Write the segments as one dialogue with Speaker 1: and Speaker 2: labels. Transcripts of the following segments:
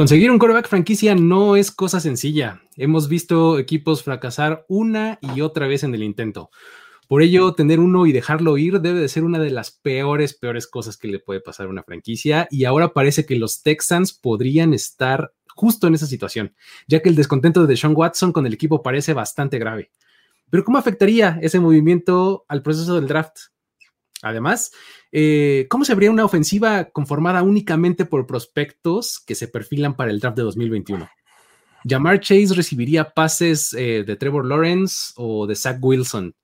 Speaker 1: Conseguir un quarterback franquicia no es cosa sencilla. Hemos visto equipos fracasar una y otra vez en el intento. Por ello, tener uno y dejarlo ir debe de ser una de las peores, peores cosas que le puede pasar a una franquicia. Y ahora parece que los Texans podrían estar justo en esa situación, ya que el descontento de Deshaun Watson con el equipo parece bastante grave. Pero ¿cómo afectaría ese movimiento al proceso del draft? Además, eh, ¿cómo se habría una ofensiva conformada únicamente por prospectos que se perfilan para el draft de 2021? ¿Jamar Chase recibiría pases eh, de Trevor Lawrence o de Zach Wilson.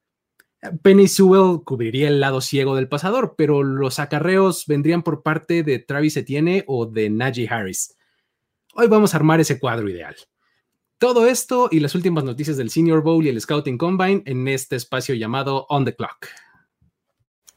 Speaker 1: Penny Sewell cubriría el lado ciego del pasador, pero los acarreos vendrían por parte de Travis Etienne o de Najee Harris. Hoy vamos a armar ese cuadro ideal. Todo esto y las últimas noticias del Senior Bowl y el Scouting Combine en este espacio llamado On the Clock.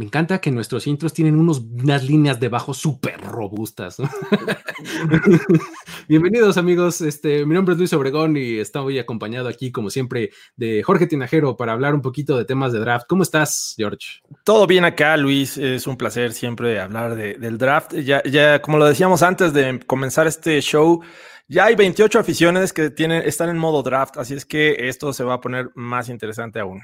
Speaker 1: Me encanta que nuestros intros tienen unos, unas líneas de bajo súper robustas. Bienvenidos amigos, este, mi nombre es Luis Obregón y estoy acompañado aquí como siempre de Jorge Tinajero para hablar un poquito de temas de draft. ¿Cómo estás, George?
Speaker 2: Todo bien acá, Luis. Es un placer siempre hablar del draft. Ya, ya, como lo decíamos antes de comenzar este show, ya hay 28 aficiones que tienen, están en modo draft, así es que esto se va a poner más interesante aún.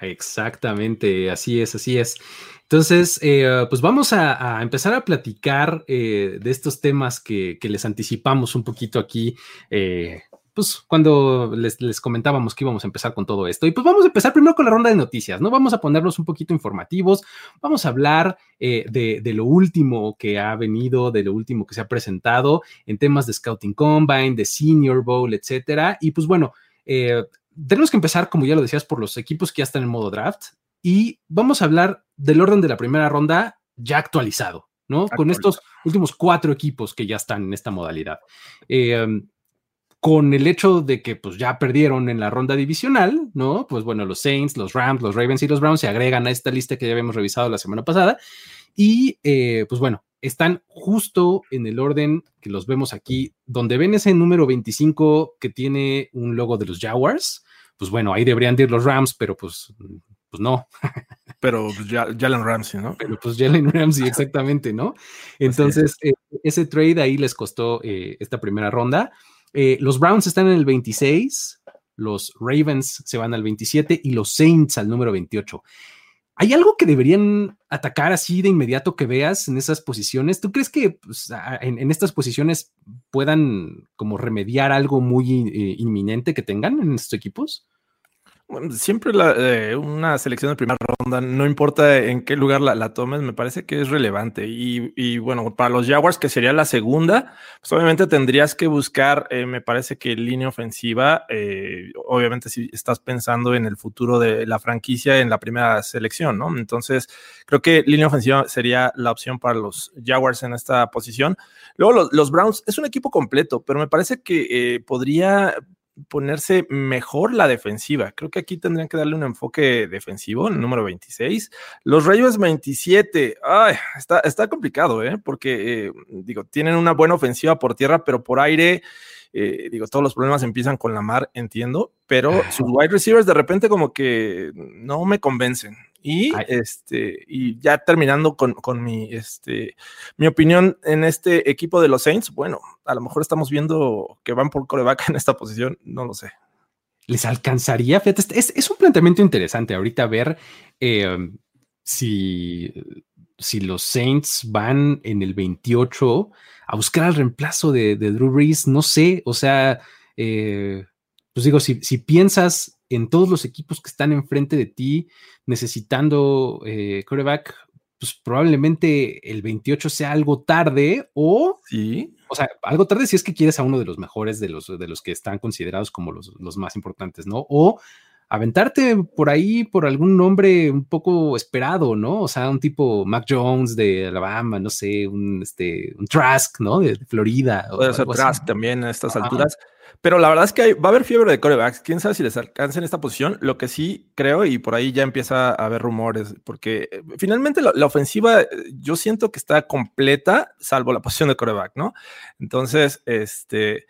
Speaker 1: Exactamente, así es, así es. Entonces, eh, pues vamos a, empezar a platicar eh, de estos temas que, les anticipamos un poquito aquí, eh, pues cuando les, comentábamos que íbamos a empezar con todo esto. Y pues vamos a empezar primero con la ronda de noticias, ¿no? Vamos a ponerlos un poquito informativos, vamos a hablar de, de, lo último que ha venido, de lo último que se ha presentado en temas de Scouting Combine, de Senior Bowl, etcétera. Y pues bueno, tenemos que empezar, como ya lo decías, por los equipos que ya están en modo draft y vamos a hablar del orden de la primera ronda ya actualizado, ¿no? Con estos últimos cuatro equipos que ya están en esta modalidad. Em, con el hecho de que pues ya perdieron en la ronda divisional, ¿no? Pues bueno, los Saints, los Rams, los Ravens y los Browns se agregan a esta lista que ya habíamos revisado la semana pasada. Y eh, pues bueno, están justo en el orden que los vemos aquí, donde ven ese número 25 que tiene un logo de los Jaguars pues bueno, ahí deberían ir los Rams, pero pues, pues no.
Speaker 2: Pero pues, Jalen Ramsey, ¿no?
Speaker 1: Pero pues Jalen Ramsey, exactamente, ¿no? Entonces, eh, ese trade ahí les costó eh, esta primera ronda. Eh, los Browns están en el 26, los Ravens se van al 27 y los Saints al número 28. ¿Hay algo que deberían atacar así de inmediato que veas en esas posiciones? ¿Tú crees que pues, en, estas posiciones puedan como remediar algo muy eh, inminente que tengan en estos equipos?
Speaker 2: Siempre eh, una selección de primera ronda, no importa en qué lugar la, tomes, me parece que es relevante. Y, bueno, para los Jaguars, que sería la segunda, pues obviamente tendrías que buscar, eh, me parece que línea ofensiva, eh, obviamente si estás pensando en el futuro de la franquicia en la primera selección, ¿no? Entonces, creo que línea ofensiva sería la opción para los Jaguars en esta posición. Luego, los, los Browns es un equipo completo, pero me parece que podría ponerse mejor la defensiva. Creo que aquí tendrían que darle un enfoque defensivo, el número 26. Los Rayos 27, ay, está, está complicado, ¿eh? porque, eh, digo, tienen una buena ofensiva por tierra, pero por aire, eh, digo, todos los problemas empiezan con la mar, entiendo, pero sus wide receivers de repente como que no me convencen. Y este, y ya terminando con, mi, este, mi opinión en este equipo de los Saints, bueno, a lo mejor estamos viendo que van por coreback en esta posición, no lo sé.
Speaker 1: ¿Les alcanzaría? Fíjate, es, un planteamiento interesante ahorita ver em, si, si los Saints van en el 28 a buscar el reemplazo de, Drew Brees, no sé, o sea, eh, pues digo, si, si piensas en todos los equipos que están enfrente de ti necesitando eh, quarterback, pues probablemente el 28 sea algo tarde o,
Speaker 2: ¿Sí?
Speaker 1: O sea, algo tarde si es que quieres a uno de los mejores de los, de los que están considerados como los, los más importantes, ¿no? O aventarte por ahí por algún nombre un poco esperado, ¿no? O sea, un tipo Mac Jones de Alabama, no sé, un, este, un Trask, ¿no? De, Florida.
Speaker 2: Puede ser Trask también a estas alturas. Pero la verdad es que va a haber fiebre de corebacks. Quién sabe si les alcanza en esta posición. Lo que sí creo, y por ahí ya empieza a haber rumores, porque eh, finalmente la, ofensiva eh, yo siento que está completa, salvo la posición de coreback, ¿no? Entonces, este.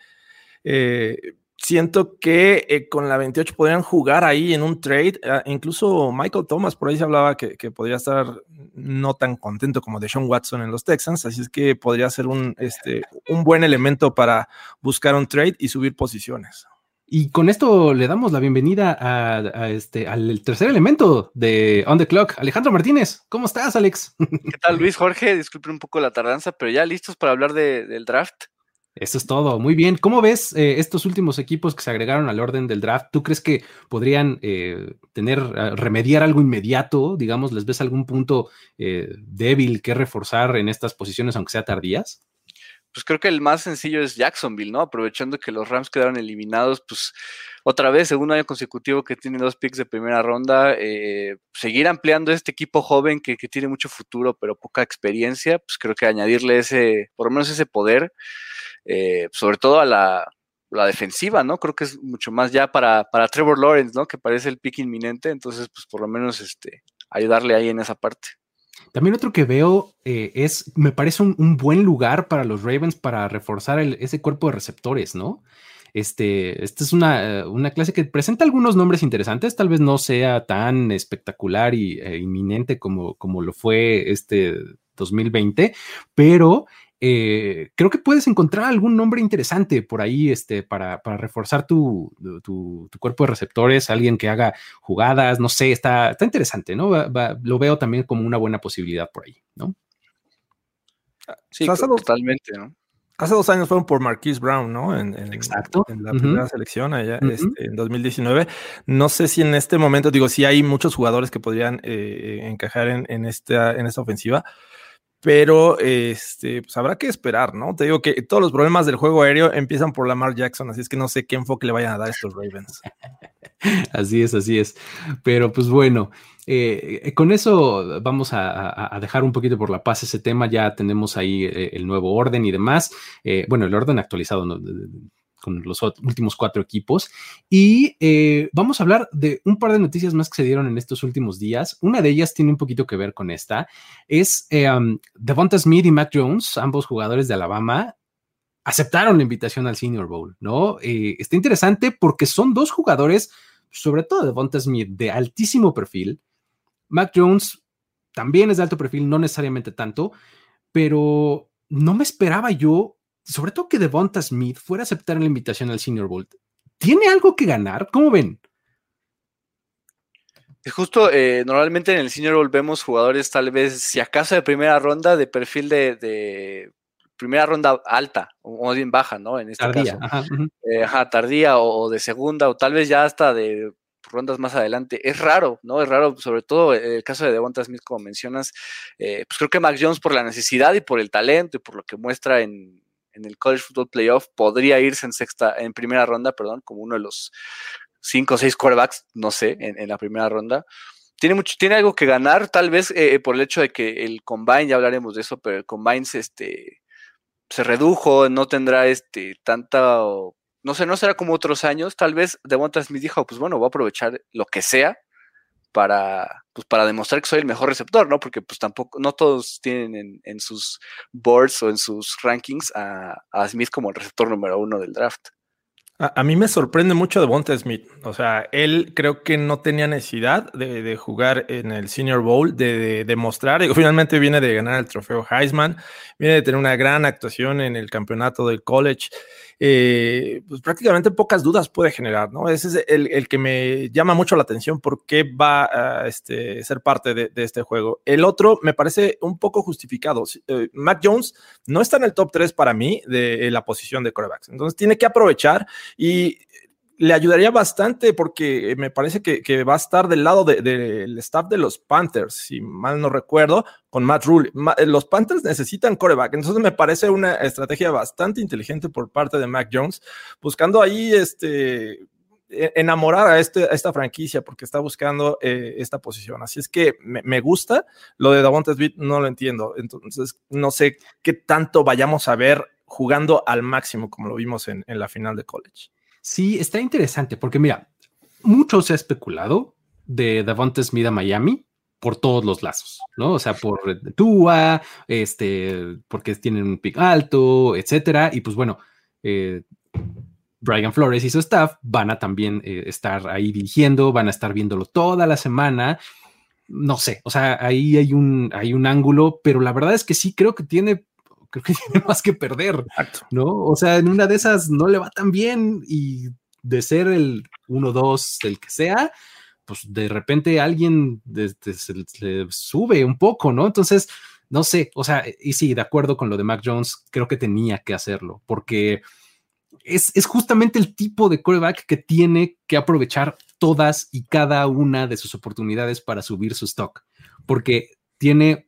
Speaker 2: Eh, siento que eh, con la 28 podrían jugar ahí en un trade. Ah, incluso Michael Thomas por ahí se hablaba que, podría estar no tan contento como de Sean Watson en los Texans. Así es que podría ser un, este, un buen elemento para buscar un trade y subir posiciones.
Speaker 1: Y con esto le damos la bienvenida a, este, al tercer elemento de On the Clock, Alejandro Martínez. ¿Cómo estás, Alex?
Speaker 3: ¿Qué tal, Luis Jorge? Disculpen un poco la tardanza, pero ya listos para hablar del draft.
Speaker 1: Eso es todo. Muy bien. ¿Cómo ves eh, estos últimos equipos que se agregaron al orden del draft? ¿Tú crees que podrían eh, tener, remediar algo inmediato? Digamos, ¿les ves algún punto eh, débil que reforzar en estas posiciones, aunque sea tardías?
Speaker 3: Pues creo que el más sencillo es Jacksonville, ¿no? Aprovechando que los Rams quedaron eliminados, pues otra vez, segundo año consecutivo que tiene dos picks de primera ronda, seguir ampliando este equipo joven que, que, tiene mucho futuro, pero poca experiencia, pues creo que añadirle ese, por lo menos ese poder, eh, sobre todo a la, defensiva, ¿no? Creo que es mucho más ya para, para Trevor Lawrence, ¿no? Que parece el pick inminente, entonces, pues por lo menos este, ayudarle ahí en esa parte.
Speaker 1: También otro que veo eh, es, me parece un, buen lugar para los Ravens para reforzar ese cuerpo de receptores, ¿no? Este, esta es una, una, clase que presenta algunos nombres interesantes, tal vez no sea tan espectacular y e inminente como, como lo fue este 2020, pero eh, creo que puedes encontrar algún nombre interesante por ahí este, para, reforzar tu, cuerpo de receptores, alguien que haga jugadas, no sé, está, está interesante, ¿no? lo veo también como una buena posibilidad por ahí, ¿no?
Speaker 3: Sí, totalmente, ¿no?
Speaker 2: Hace dos años fueron por Marquise Brown, ¿no? En,
Speaker 1: Exacto.
Speaker 2: En la primera selección allá este, en 2019. No sé si en este momento, digo, si hay muchos jugadores que podrían eh, encajar en, esta, en esta ofensiva, pero este, pues habrá que esperar, ¿no? Te digo que todos los problemas del juego aéreo empiezan por Lamar Jackson, así es que no sé qué enfoque le vayan a dar a estos Ravens.
Speaker 1: así es, así es. Pero pues bueno, eh, con eso vamos a, dejar un poquito por la paz ese tema. Ya tenemos ahí eh, el nuevo orden y demás. Eh, bueno, el orden actualizado, ¿no? Con los últimos cuatro equipos. Y eh, vamos a hablar de un par de noticias más que se dieron en estos últimos días. Una de ellas tiene un poquito que ver con esta. Es eh, um, Devonta Smith y Matt Jones, ambos jugadores de Alabama, aceptaron la invitación al Senior Bowl, ¿no? Eh, está interesante porque son dos jugadores, sobre todo Devonta Smith, de altísimo perfil. Matt Jones también es de alto perfil, no necesariamente tanto, pero no me esperaba yo sobre todo que Devonta Smith fuera a aceptar la invitación al Senior Bowl. ¿Tiene algo que ganar? ¿Cómo ven?
Speaker 3: Justo, eh, normalmente en el Senior Bowl vemos jugadores tal vez, si acaso de primera ronda, de perfil de, primera ronda alta, o bien baja, ¿no? En este tardía, caso. Ajá, eh, tardía o, de segunda, o tal vez ya hasta de rondas más adelante. Es raro, ¿no? Es raro, sobre todo el caso de Devonta Smith, como mencionas. Eh, pues creo que Max Jones, por la necesidad y por el talento y por lo que muestra en, en el College Football Playoff podría irse en sexta, en primera ronda, perdón, como uno de los cinco o seis quarterbacks, no sé, en, la primera ronda. Tiene, mucho, tiene algo que ganar, tal vez eh, eh, por el hecho de que el combine, ya hablaremos de eso, pero el combine se, este, se redujo, no tendrá este, tanta, no sé, no será como otros años, tal vez Devonta Smith dijo, pues bueno, voy a aprovechar lo que sea para, pues para demostrar que soy el mejor receptor, ¿no? Porque pues tampoco, no todos tienen en, sus boards o en sus rankings a, a, Smith como el receptor número uno del draft.
Speaker 2: A, mí me sorprende mucho de Bonte Smith. O sea, él creo que no tenía necesidad de, jugar en el Senior Bowl, de, demostrar. finalmente viene de ganar el trofeo Heisman, viene de tener una gran actuación en el campeonato del college. Eh, pues prácticamente pocas dudas puede generar, ¿no? Ese es el, que me llama mucho la atención por qué va a este, ser parte de, este juego. El otro me parece un poco justificado. Eh, Mac Jones no está en el top 3 para mí de, la posición de corebacks, entonces tiene que aprovechar y le ayudaría bastante porque me parece que, va a estar del lado del staff de los Panthers, si mal no recuerdo, con Matt Rule. los Panthers necesitan coreback, entonces me parece una estrategia bastante inteligente por parte de Mac Jones, buscando ahí este e, enamorar a, este, esta franquicia porque está buscando eh, esta posición. Así es que me, gusta. Lo de Davonte Smith no lo entiendo. Entonces, no sé qué tanto vayamos a ver jugando al máximo como lo vimos en la final de college.
Speaker 1: Sí, está interesante porque mira, mucho se ha especulado de Davante Smith Miami por todos los lazos, ¿no? O sea, por Tua, este, porque tienen un pick alto, etcétera. Y pues bueno, eh, Brian Flores y su staff van a también eh, estar ahí dirigiendo, van a estar viéndolo toda la semana. No sé, o sea, ahí hay un, hay un ángulo, pero la verdad es que sí creo que tiene creo que tiene más que perder, ¿no? O sea, en una de esas no le va tan bien y de ser el 1-2, el que sea, pues de repente alguien se, le sube un poco, ¿no? Entonces, no sé, o sea, y sí, de acuerdo con lo de Mac Jones, creo que tenía que hacerlo, porque es, es justamente el tipo de quarterback que tiene que aprovechar todas y cada una de sus oportunidades para subir su stock, porque tiene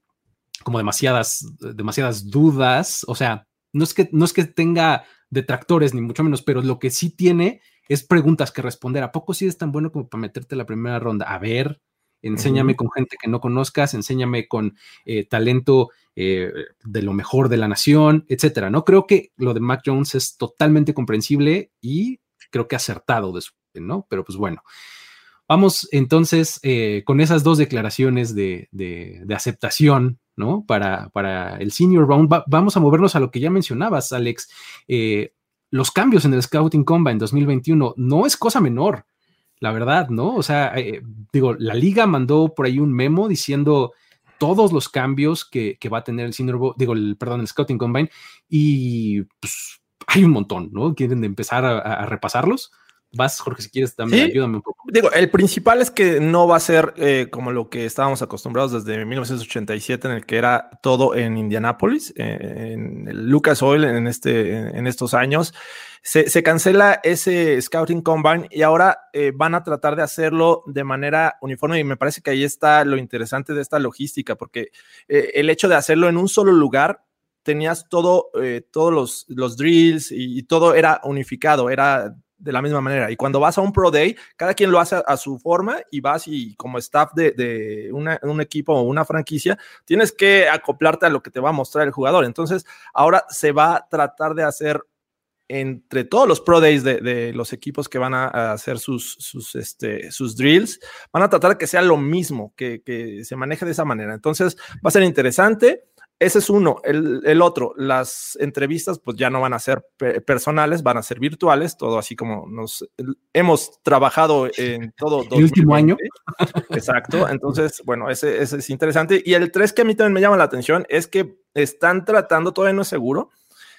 Speaker 1: como demasiadas, demasiadas dudas. O sea, no es que, no es que tenga detractores, ni mucho menos, pero lo que sí tiene es preguntas que responder. ¿A poco sí es tan bueno como para meterte la primera ronda? A ver, enséñame con gente que no conozcas, enséñame con eh, talento eh, de lo mejor de la nación, etcétera. No creo que lo de Mac Jones es totalmente comprensible y creo que acertado de su, ¿no? Pero pues bueno. Vamos entonces eh, con esas dos declaraciones de, de aceptación ¿no? Para, para el senior round. vamos a movernos a lo que ya mencionabas, Alex. Eh, los cambios en el Scouting Combine 2021 no es cosa menor, la verdad, ¿no? O sea, eh, digo, la liga mandó por ahí un memo diciendo todos los cambios que, va a tener el senior, digo, el, perdón, el Scouting Combine y pues hay un montón, ¿no? Quieren empezar a repasarlos. Vas, Jorge, si quieres también, ayúdame un poco.
Speaker 2: Digo, el principal es que no va a ser eh, como lo que estábamos acostumbrados desde 1987, en el que era todo en Indianápolis, eh, en Lucas Oil en, este, en, estos años. Se, cancela ese Scouting Combine y ahora eh, van a tratar de hacerlo de manera uniforme y me parece que ahí está lo interesante de esta logística, porque el hecho de hacerlo en un solo lugar tenías todo, todos los, los drills y, y, todo era unificado, era de la misma manera. Y cuando vas a un Pro Day, cada quien lo hace a, su forma y vas y como staff de, un equipo o una franquicia, tienes que acoplarte a lo que te va a mostrar el jugador. Entonces, ahora se va a tratar de hacer entre todos los Pro Days de, los equipos que van a, hacer sus, sus, este, sus drills, van a tratar de que sea lo mismo, que, que se maneje de esa manera. Entonces, va a ser interesante. Ese es uno. El, otro, las entrevistas pues ya no van a ser personales, van a ser virtuales, todo así como nos hemos trabajado en todo.
Speaker 1: El último año.
Speaker 2: Exacto. Entonces, bueno, ese, ese, es interesante. Y el tres que a mí también me llama la atención es que están tratando, todavía no es seguro,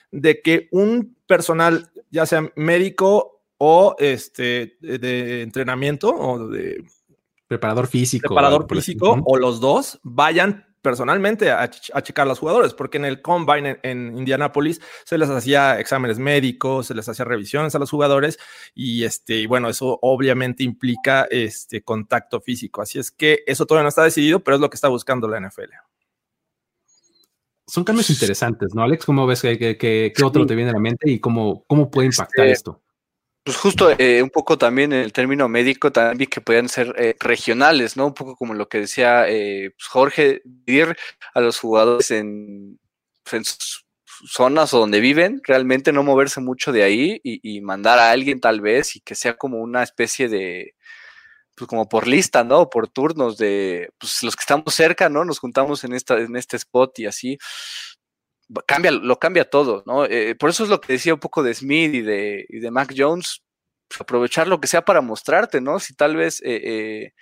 Speaker 2: de que un personal, ya sea médico o este de entrenamiento o de
Speaker 1: preparador físico,
Speaker 2: preparador físico o los dos vayan personalmente a, checar a los jugadores, porque en el combine en, Indianapolis se les hacía exámenes médicos, se les hacía revisiones a los jugadores y este, bueno, eso obviamente implica este contacto físico. Así es que eso todavía no está decidido, pero es lo que está buscando la NFL.
Speaker 1: Son cambios interesantes, ¿no, Alex? ¿Cómo ves que, qué otro te viene a la mente y cómo, cómo puede impactar este, esto?
Speaker 3: Pues justo eh, un poco también en el término médico, también vi que podían ser eh, regionales, ¿no? Un poco como lo que decía eh, pues, Jorge, dividir a los jugadores en, sus zonas o donde viven, realmente no moverse mucho de ahí y, mandar a alguien tal vez y que sea como una especie de, pues como por lista, ¿no? Por turnos de, pues los que estamos cerca, ¿no? Nos juntamos en, esta, en este spot y así cambia, lo cambia todo, ¿no? Eh, por eso es lo que decía un poco de Smith y de, y de Mac Jones, pues, aprovechar lo que sea para mostrarte, ¿no? Si tal vez eh, eh,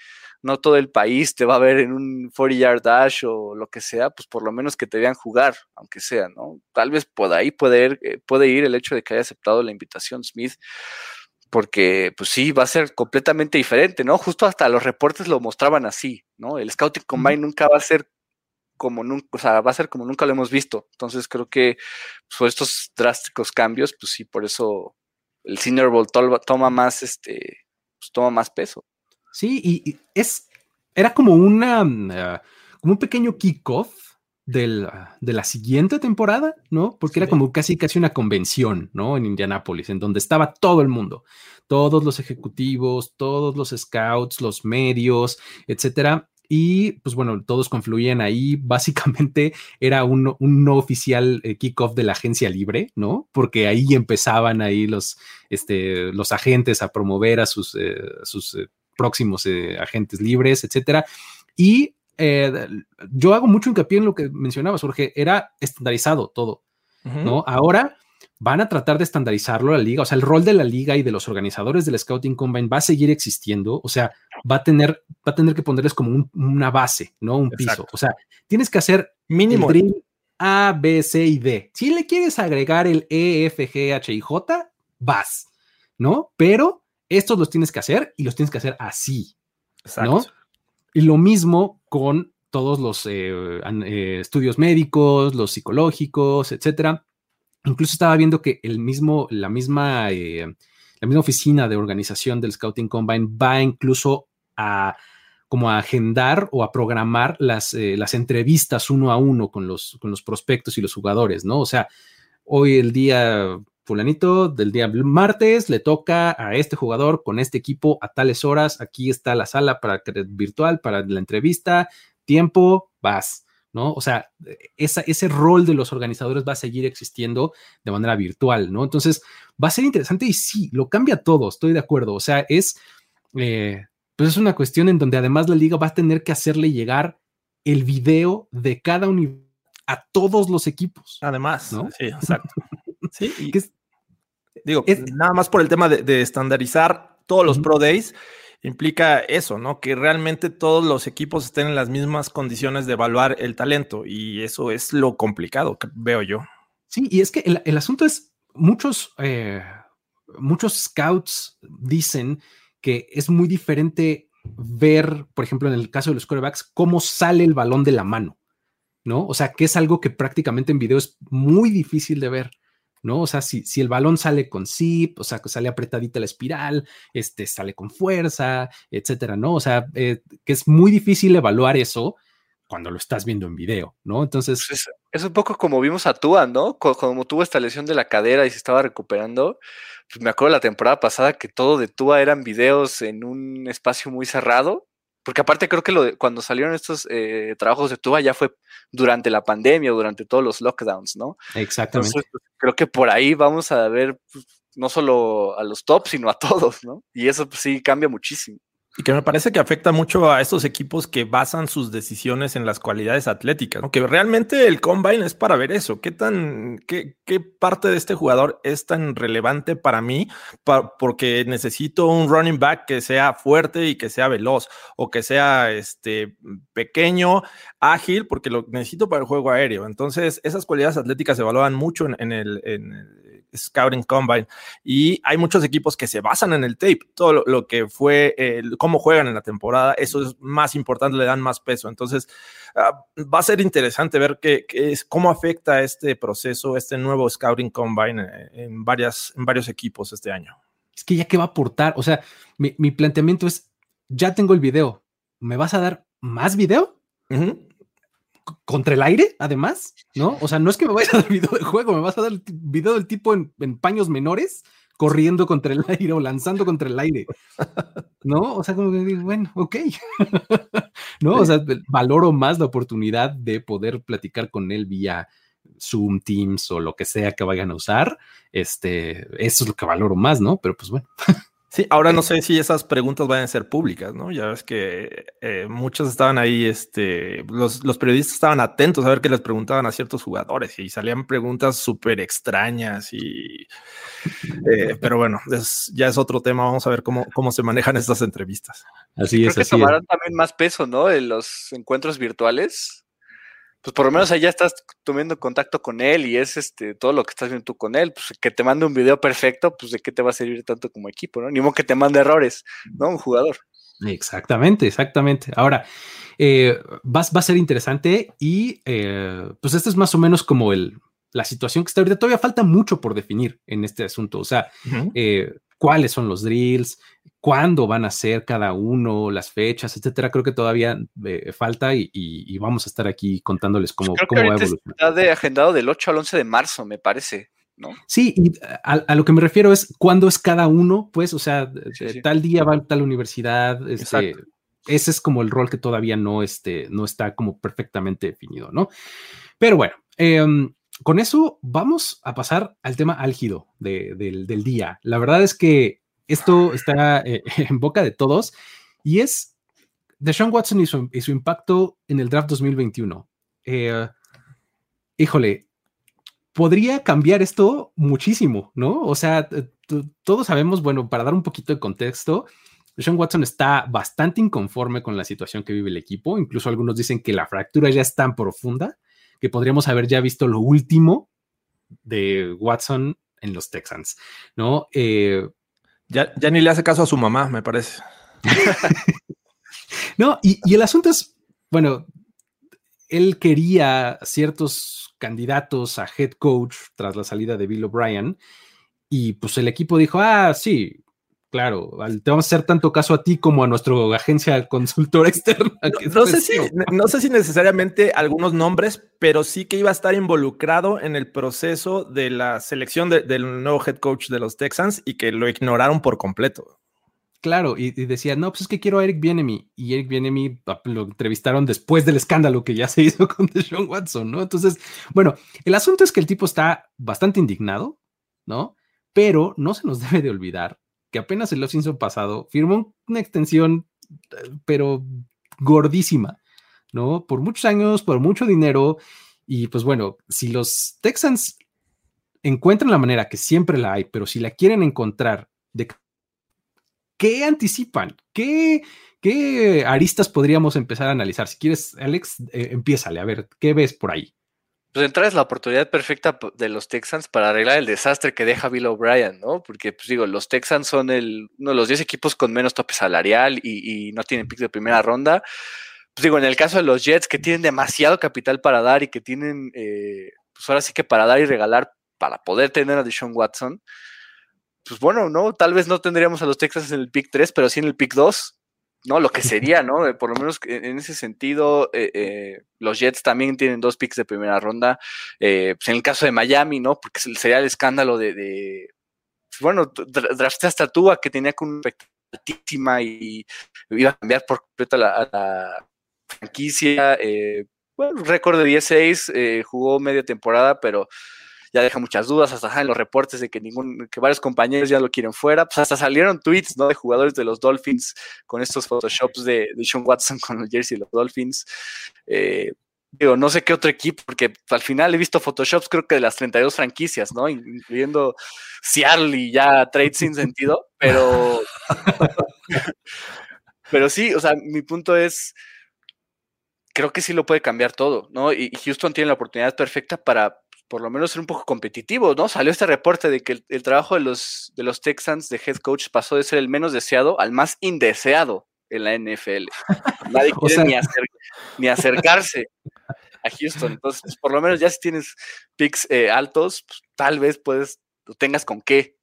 Speaker 3: no todo el país te va a ver en un 40 yard dash o lo que sea, pues por lo menos que te vean jugar, aunque sea, ¿no? Tal vez por ahí puede ir, puede ir el hecho de que haya aceptado la invitación Smith, porque pues sí, va a ser completamente diferente, ¿no? Justo hasta los reportes lo mostraban así, ¿no? El Scouting Combine nunca va a ser como nunca, o sea, va a ser como nunca lo hemos visto. Entonces creo que pues, por estos drásticos cambios, pues sí, por eso el Senior Bowl toma más, este, pues, toma más peso.
Speaker 1: Sí, y, es, era como una, mm, ah, como un pequeño kickoff ah, de la siguiente temporada, ¿no? Porque era como casi casi una convención, ¿no? En Indianápolis, en donde estaba todo el mundo, todos los ejecutivos, todos los scouts, los medios, etcétera. Y pues bueno, todos confluían ahí. Básicamente era un, no oficial eh, kickoff de la agencia libre, ¿no? Porque ahí empezaban ahí los, este, los agentes a promover a sus, eh, sus eh, próximos agentes libres, etcétera. Y yo hago mucho hincapié en lo que mencionabas, Jorge, era estandarizado todo, ¿no? Ahora van a tratar de estandarizarlo la liga, o sea, el rol de la liga y de los organizadores del Scouting Combine va a seguir existiendo, o sea, va a tener, va a tener que ponerles como una base, ¿no? Un piso. O sea, tienes que hacer mínimo A, B, C y D. Si le quieres agregar el E, F, G, H y J, vas, ¿no? Pero estos los tienes que hacer y los tienes que hacer así, ¿no? Y lo mismo con todos los eh, eh, estudios médicos, los psicológicos, etcétera Incluso estaba viendo que el mismo, la misma, eh, la misma oficina de organización del Scouting Combine va incluso a como a agendar o a programar las, eh, las entrevistas uno a uno con los, con los prospectos y los jugadores, ¿no? O sea, hoy el día fulanito del día martes le toca a este jugador con este equipo a tales horas, aquí está la sala para virtual para la entrevista, tiempo, vas. ¿No? O sea, ese rol de los organizadores va a seguir existiendo de manera virtual, ¿no? Entonces, va a ser interesante y sí, lo cambia todo, estoy de acuerdo. O sea, es, eh, pues es una cuestión en donde además la liga va a tener que hacerle llegar el video de cada universo a todos los equipos.
Speaker 2: Además, ¿no? Sí, exacto. sí, y, digo, nada más por el tema de, estandarizar todos los Pro Days implica eso, ¿no? Que realmente todos los equipos estén en las mismas condiciones de evaluar el talento y eso es lo complicado que veo yo.
Speaker 1: Sí, y es que el, asunto es, muchos, eh, muchos scouts dicen que es muy diferente ver, por ejemplo, en el caso de los quarterbacks, cómo sale el balón de la mano, ¿no? O sea, que es algo que prácticamente en video es muy difícil de ver. ¿No? O sea, si, si, el balón sale con zip, o sea, que sale apretadita la espiral, este, sale con fuerza, etcétera, ¿no? O sea, eh, que es muy difícil evaluar eso cuando lo estás viendo en video, ¿no? Entonces...
Speaker 3: Pues es, un poco como vimos a Tua, ¿no? Como tuvo esta lesión de la cadera y se estaba recuperando, pues me acuerdo la temporada pasada que todo de Tua eran videos en un espacio muy cerrado porque aparte creo que lo cuando salieron estos eh, trabajos de Tuba ya fue durante la pandemia o durante todos los lockdowns, ¿no?
Speaker 1: Exactamente. Entonces,
Speaker 3: pues, creo que por ahí vamos a ver pues, no solo a los tops, sino a todos, ¿no? Y eso pues, sí cambia muchísimo.
Speaker 2: Y que me parece que afecta mucho a estos equipos que basan sus decisiones en las cualidades atléticas, que realmente el combine es para ver eso, qué tan, qué, qué parte de este jugador es tan relevante para mí, porque necesito un running back que sea fuerte y que sea veloz, o que sea este, pequeño, ágil, porque lo necesito para el juego aéreo. Entonces, esas cualidades atléticas se evalúan mucho en, el, en el Scouting Combine. Y hay muchos equipos que se basan en el tape, todo lo, que fue, cómo juegan en la temporada, eso es más importante, le dan más peso. Entonces, ah, va a ser interesante ver qué, es, cómo afecta este proceso, este nuevo Scouting Combine eh, en, varias, en varios equipos este año.
Speaker 1: Es que ya que va a aportar, o sea, mi, planteamiento es, ya tengo el video, ¿me vas a dar más video? Contra el aire, además, ¿no? O sea, no es que me vayas a dar video de juego, me vas a dar el video del tipo en, paños menores corriendo contra el aire o lanzando contra el aire, ¿no? O sea, como que digo, bueno, ok, ¿no? O sea, valoro más la oportunidad de poder platicar con él vía Zoom, Teams o lo que sea que vayan a usar, este, eso es lo que valoro más, ¿no? Pero pues bueno.
Speaker 2: Sí, ahora no sé si esas preguntas van a ser públicas, ¿no? Ya ves que eh, muchos estaban ahí, este, los, periodistas estaban atentos a ver qué les preguntaban a ciertos jugadores y salían preguntas súper extrañas y, eh, pero bueno, ya es otro tema, vamos a ver cómo, cómo se manejan estas entrevistas.
Speaker 3: Así es. Creo que tomarán también más peso, ¿no? En los encuentros virtuales pues por lo menos allá estás tomando contacto con él y es este todo lo que estás viendo tú con él, pues que te mande un video perfecto, pues de qué te va a servir tanto como equipo, ¿no? Ni modo que te mande errores, ¿no? Un jugador.
Speaker 1: Exactamente, exactamente. Ahora, eh, va, a ser interesante y eh, pues este es más o menos como el, la situación que está ahorita. Todavía falta mucho por definir en este asunto. O sea, eh, cuáles son los drills, cuándo van a ser cada uno, las fechas, etcétera. Creo que todavía eh, falta y, vamos a estar aquí contándoles cómo,
Speaker 3: pues
Speaker 1: cómo va
Speaker 3: a evolucionar. Está de agendado del 8 al 11 de marzo, me parece. ¿No?
Speaker 1: Sí, y a, lo que me refiero es cuándo es cada uno, pues, o sea, tal día va a tal universidad, este, ese es como el rol que todavía no, este, no está como perfectamente definido, ¿no? Pero bueno, em, con eso vamos a pasar al tema álgido del, día. La verdad es que esto está eh, en boca de todos y es Deshaun Watson y su, impacto en el draft 2021. Eh, híjole, podría cambiar esto muchísimo, ¿no? O sea, todos sabemos, bueno, para dar un poquito de contexto, Deshaun Watson está bastante inconforme con la situación que vive el equipo. Incluso algunos dicen que la fractura ya es tan profunda que podríamos haber ya visto lo último de Watson en los Texans, ¿no?
Speaker 2: Eh, ya, ni le hace caso a su mamá, me parece.
Speaker 1: no, y, y el asunto es, bueno, él quería ciertos candidatos a head coach tras la salida de Bill O'Brien y pues el equipo dijo, ah, sí, Claro, te vamos a hacer tanto caso a ti como a nuestra agencia consultora externa.
Speaker 2: No, sé si, no sé si necesariamente algunos nombres, pero sí que iba a estar involucrado en el proceso de la selección del nuevo head coach de los Texans y que lo ignoraron por completo.
Speaker 1: Claro, y, decía, no, pues es que quiero a Eric Bienemy. Y Eric Bienemy ah, lo entrevistaron después del escándalo que ya se hizo con Deshaun Watson, ¿no? Entonces, bueno, el asunto es que el tipo está bastante indignado, ¿no? Pero no se nos debe de olvidar que apenas el off pasado firmó una extensión, pero gordísima, ¿no? Por muchos años, por mucho dinero. Y pues bueno, si los Texans encuentran la manera, que siempre la hay, pero si la quieren encontrar, de ¿qué anticipan? ¿Qué, qué aristas podríamos empezar a analizar? Si quieres, Alex, eh, empiézale, a ver, ¿qué ves por ahí?
Speaker 3: Pues entra es la oportunidad perfecta de los Texans para arreglar el desastre que deja Bill O'Brien, ¿no? Porque, pues digo, los Texans son uno de los 10 equipos con menos tope salarial y, no tienen pick de primera ronda. Pues digo, en el caso de los Jets, que tienen demasiado capital para dar y que tienen, eh, pues ahora sí que para dar y regalar para poder tener a Deshaun Watson, pues bueno, ¿no? Tal vez no tendríamos a los Texans en el pick 3, pero sí en el pick 2 ¿no? Lo que sería, ¿no? Eh, por lo menos en ese sentido, eh, eh, los Jets también tienen dos picks de primera ronda. pues en el caso de Miami, ¿no? Porque sería el escándalo de, bueno, drafté hasta Tua, que tenía con una altísima y iba a cambiar por completo la, la franquicia. bueno, récord de 16, jugó media temporada, pero ya deja muchas dudas, hasta en los reportes de que ningún, que varios compañeros ya lo quieren fuera, pues hasta salieron tweets, ¿no? De jugadores de los Dolphins con estos photoshops de, de Sean Watson con los jersey de los Dolphins. Eh, digo, no sé qué otro equipo, porque al final he visto photoshops creo que de las 32 franquicias, ¿no? Incluyendo Seattle y ya trade sin sentido, pero... pero sí, o sea, mi punto es creo que sí lo puede cambiar todo, ¿no? Y Houston tiene la oportunidad perfecta para por lo menos ser un poco competitivo, ¿no? Salió este reporte de que el, trabajo de los, de los Texans de head coach pasó de ser el menos deseado al más indeseado en la NFL. Nadie quiere ni, acercarse a Houston. Entonces, pues, por lo menos ya si tienes picks eh, altos, pues, tal vez puedes, tengas con qué.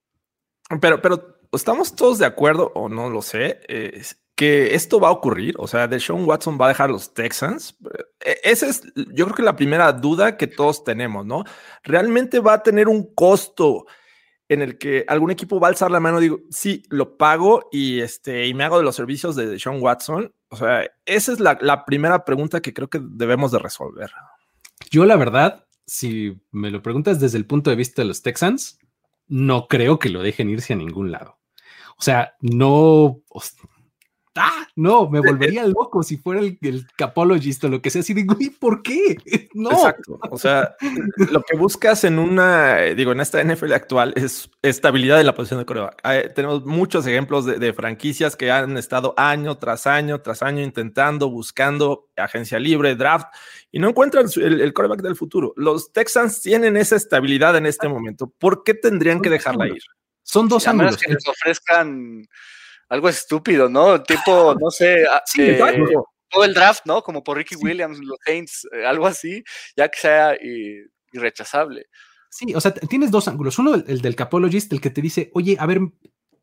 Speaker 2: Pero, pero, ¿estamos todos de acuerdo o no lo sé? Eh, que esto va a ocurrir, o sea, Deshaun Watson va a dejar los Texans. E, esa es, yo creo que la primera duda que todos tenemos, ¿no? ¿Realmente va a tener un costo en el que algún equipo va a alzar la mano y digo, sí, lo pago y, este, y me hago de los servicios de Deshaun Watson? O sea, esa es la, la primera pregunta que creo que debemos de resolver.
Speaker 1: Yo la verdad, si me lo preguntas desde el punto de vista de los Texans, no creo que lo dejen irse a ningún lado. O sea, no, ¡Ah! No, me volvería loco si fuera el, el capologist o lo que sea. Así digo, ¿y por qué? No.
Speaker 2: Exacto. O sea, lo que buscas en una, digo, en esta NFL actual es estabilidad de la posición de coreback. tenemos muchos ejemplos de, franquicias que han estado año tras año tras año intentando, buscando agencia libre, draft y no encuentran el, el coreback del futuro. Los Texans tienen esa estabilidad en este momento. ¿Por qué tendrían que dejarla ir?
Speaker 3: Son dos años. que les ofrezcan algo estúpido, ¿no? Tipo, no sé, ah, eh, todo el draft, ¿no? Como por Ricky Williams, los Saints, eh, algo así, ya que sea irrechazable.
Speaker 1: Sí, o sea, tienes dos ángulos. Uno, el del capologist, el que te dice, oye, a ver,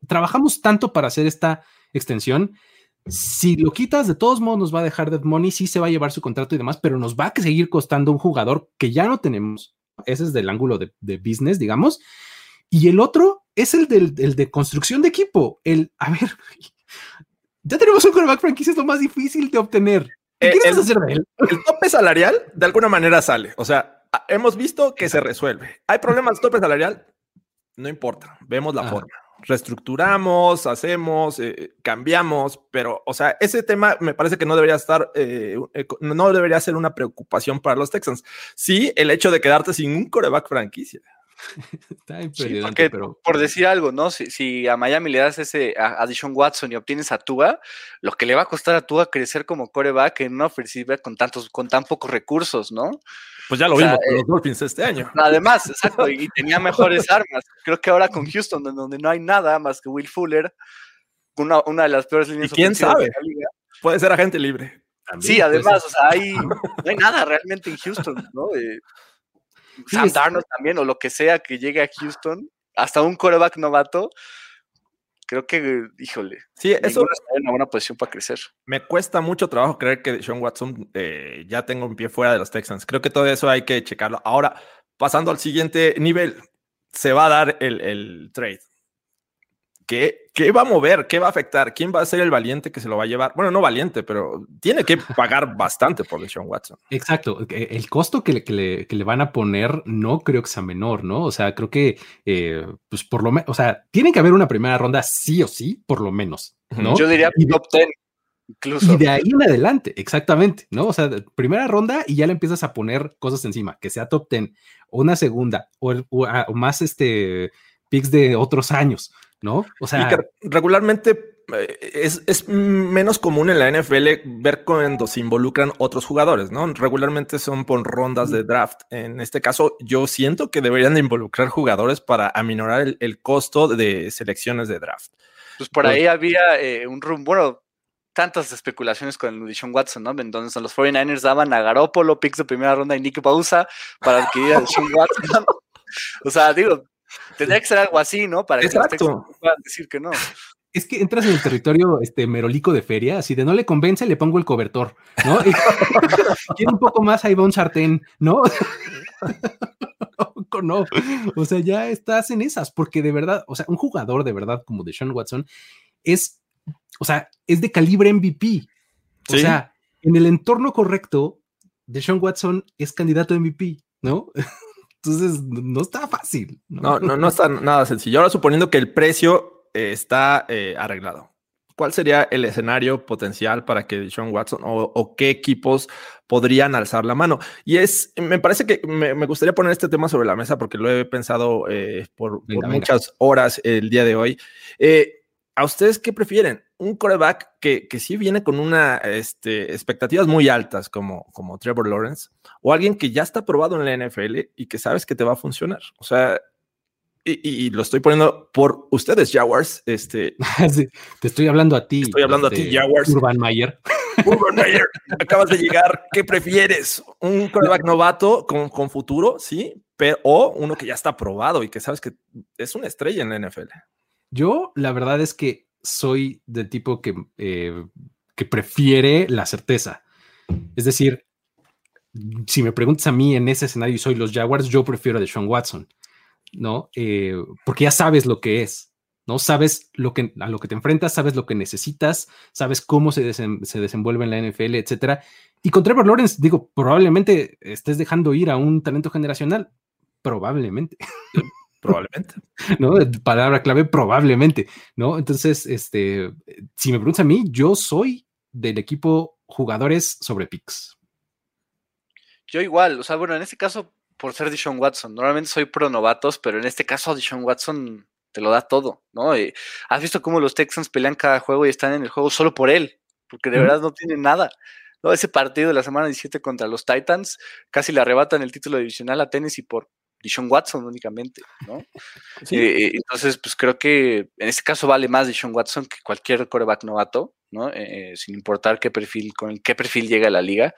Speaker 1: trabajamos tanto para hacer esta extensión. Si lo quitas, de todos modos nos va a dejar Dead Money, sí se va a llevar su contrato y demás, pero nos va a seguir costando un jugador que ya no tenemos. Ese es del ángulo de, business, digamos. Y el otro es el, del, de construcción de equipo. El, a ver, ya tenemos un quarterback franquicia, es lo más difícil de obtener.
Speaker 2: ¿Qué eh, quieres hacer de él? El tope salarial de alguna manera sale. O sea, hemos visto que se resuelve. ¿Hay problemas de tope salarial? No importa, vemos la forma reestructuramos, hacemos, eh, cambiamos, pero, o sea, ese tema me parece que no debería estar, eh, eh, no debería ser una preocupación para los Texans. Sí, el hecho de quedarte sin un coreback franquicia.
Speaker 3: Está pero... Por decir algo, ¿no? Si, a Miami le das ese a, a Watson y obtienes a Tua, lo que le va a costar a Tua crecer como coreback en una ofensiva con tantos, con tan pocos recursos, ¿no?
Speaker 2: Pues ya lo vimos con los eh, Dolphins este año.
Speaker 3: Además, exacto, y tenía mejores armas. Creo que ahora con Houston, donde no hay nada más que Will Fuller, una, una de las peores líneas
Speaker 2: ¿Y quién sabe? De la liga. Puede ser agente libre.
Speaker 3: sí, además, o sea, hay, no hay nada realmente en Houston, ¿no? Eh, Sam Darnold también, o lo que sea que llegue a Houston, hasta un coreback novato, creo que, híjole,
Speaker 2: sí, eso
Speaker 3: está en una buena posición para crecer.
Speaker 2: Me cuesta mucho trabajo creer que Sean Watson eh, ya tenga un pie fuera de los Texans. Creo que todo eso hay que checarlo. Ahora, pasando al siguiente nivel, se va a dar el, el trade. ¿Qué, ¿Qué, va a mover? ¿Qué va a afectar? ¿Quién va a ser el valiente que se lo va a llevar? Bueno, no valiente, pero tiene que pagar bastante por Sean Watson.
Speaker 1: Exacto. El costo que le, que, le, van a poner no creo que sea menor, ¿no? O sea, creo que, eh, pues por lo menos, o sea, tiene que haber una primera ronda sí o sí, por lo menos, ¿no?
Speaker 3: Yo diría top 10. Incluso.
Speaker 1: Y de ahí en adelante, exactamente, ¿no? O sea, primera ronda y ya le empiezas a poner cosas encima, que sea top 10, o una segunda, o, o más este picks de otros años, ¿no?
Speaker 2: O sea, regularmente eh, es, menos común en la NFL ver cuando se involucran otros jugadores, ¿no? Regularmente son por rondas de draft. En este caso, yo siento que deberían de involucrar jugadores para aminorar el, costo de selecciones de draft.
Speaker 3: Pues por ahí había eh, un rumbo, bueno, tantas especulaciones con el Dishon Watson, ¿no? Entonces los 49ers daban a Garoppolo, picks de primera ronda y Nick Bausa para adquirir a Dishon Watson. o sea, digo, Tendría que ser algo así, ¿no? Para que puedan decir que no.
Speaker 1: Es que entras en el territorio este merolico de feria, así de no le convence, le pongo el cobertor, ¿no? Quiero un poco más, ahí va un sartén, ¿no? no, o sea, ya estás en esas, porque de verdad, o sea, un jugador de verdad como de Sean Watson es, o sea, es de calibre MVP. O sea, en el entorno correcto, de Sean Watson es candidato a MVP, ¿no? Entonces, no está fácil.
Speaker 2: No, no, no, está nada sencillo. Ahora, suponiendo que el precio eh, está eh, arreglado, ¿cuál sería el escenario potencial para que Sean Watson o, qué equipos podrían alzar la mano? Y es, me parece que me, gustaría poner este tema sobre la mesa porque lo he pensado eh, por, muchas horas el día de hoy. ¿A ustedes qué prefieren? Un coreback que, que sí viene con una este, expectativas muy altas, como, como Trevor Lawrence, o alguien que ya está probado en la NFL y que sabes que te va a funcionar. O sea, y, lo estoy poniendo por ustedes, Jaguars. Este,
Speaker 1: te estoy hablando a ti.
Speaker 2: Estoy hablando a ti, este, Jaguars.
Speaker 1: Urban Mayer.
Speaker 2: Urban Mayer, acabas de llegar. ¿Qué prefieres? ¿Un coreback novato con, con futuro? Sí, pero, o uno que ya está probado y que sabes que es una estrella en la NFL.
Speaker 1: Yo, la verdad es que soy del tipo que, eh, que prefiere la certeza. Es decir, si me preguntas a mí en ese escenario y soy los Jaguars, yo prefiero a Deshaun Watson, ¿no? Eh, porque ya sabes lo que es, ¿no? Sabes lo que, a lo que te enfrentas, sabes lo que necesitas, sabes cómo se, se desenvuelve en la NFL, etcétera. Y con Trevor Lawrence, digo, probablemente estés dejando ir a un talento generacional, probablemente.
Speaker 2: Probablemente.
Speaker 1: ¿No? Palabra clave, probablemente, ¿no? Entonces, este, si me preguntas a mí, yo soy del equipo jugadores sobre picks.
Speaker 3: Yo igual, o sea, bueno, en este caso, por ser Dishon Watson, normalmente soy pro novatos, pero en este caso Dishon Watson te lo da todo, ¿no? has visto cómo los Texans pelean cada juego y están en el juego solo por él, porque de verdad no tienen nada. ¿no? Ese partido de la semana 17 contra los Titans casi le arrebatan el título divisional a Tennessee por Dishon Watson únicamente, ¿no? Eh, entonces, pues creo que en este caso vale más Dishon Watson que cualquier coreback novato, ¿no? Eh, eh, sin importar qué perfil, con qué perfil llega a la liga.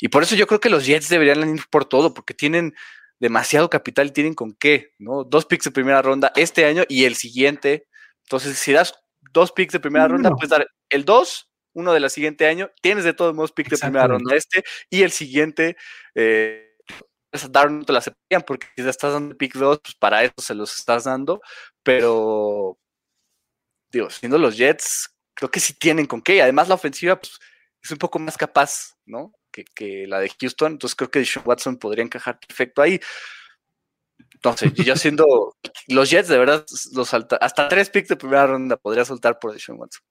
Speaker 3: Y por eso yo creo que los Jets deberían ir por todo, porque tienen demasiado capital tienen con qué, ¿no? Dos picks de primera ronda este año y el siguiente. Entonces, si das dos picks de primera ronda, puedes dar el 2, uno de la siguiente año, tienes de todos modos picks de primera ronda este y el siguiente. Eh, dar no te la aceptarían porque si te estás dando pick 2, pues para eso se los estás dando, pero digo, siendo los Jets, creo que sí tienen con qué. Además, la ofensiva pues, es un poco más capaz, ¿no? Que, la de Houston. Entonces creo que Deshaun Watson podría encajar perfecto ahí. Entonces, yo siendo los Jets, de verdad, los hasta tres picks de primera ronda podría soltar por Deshaun Watson.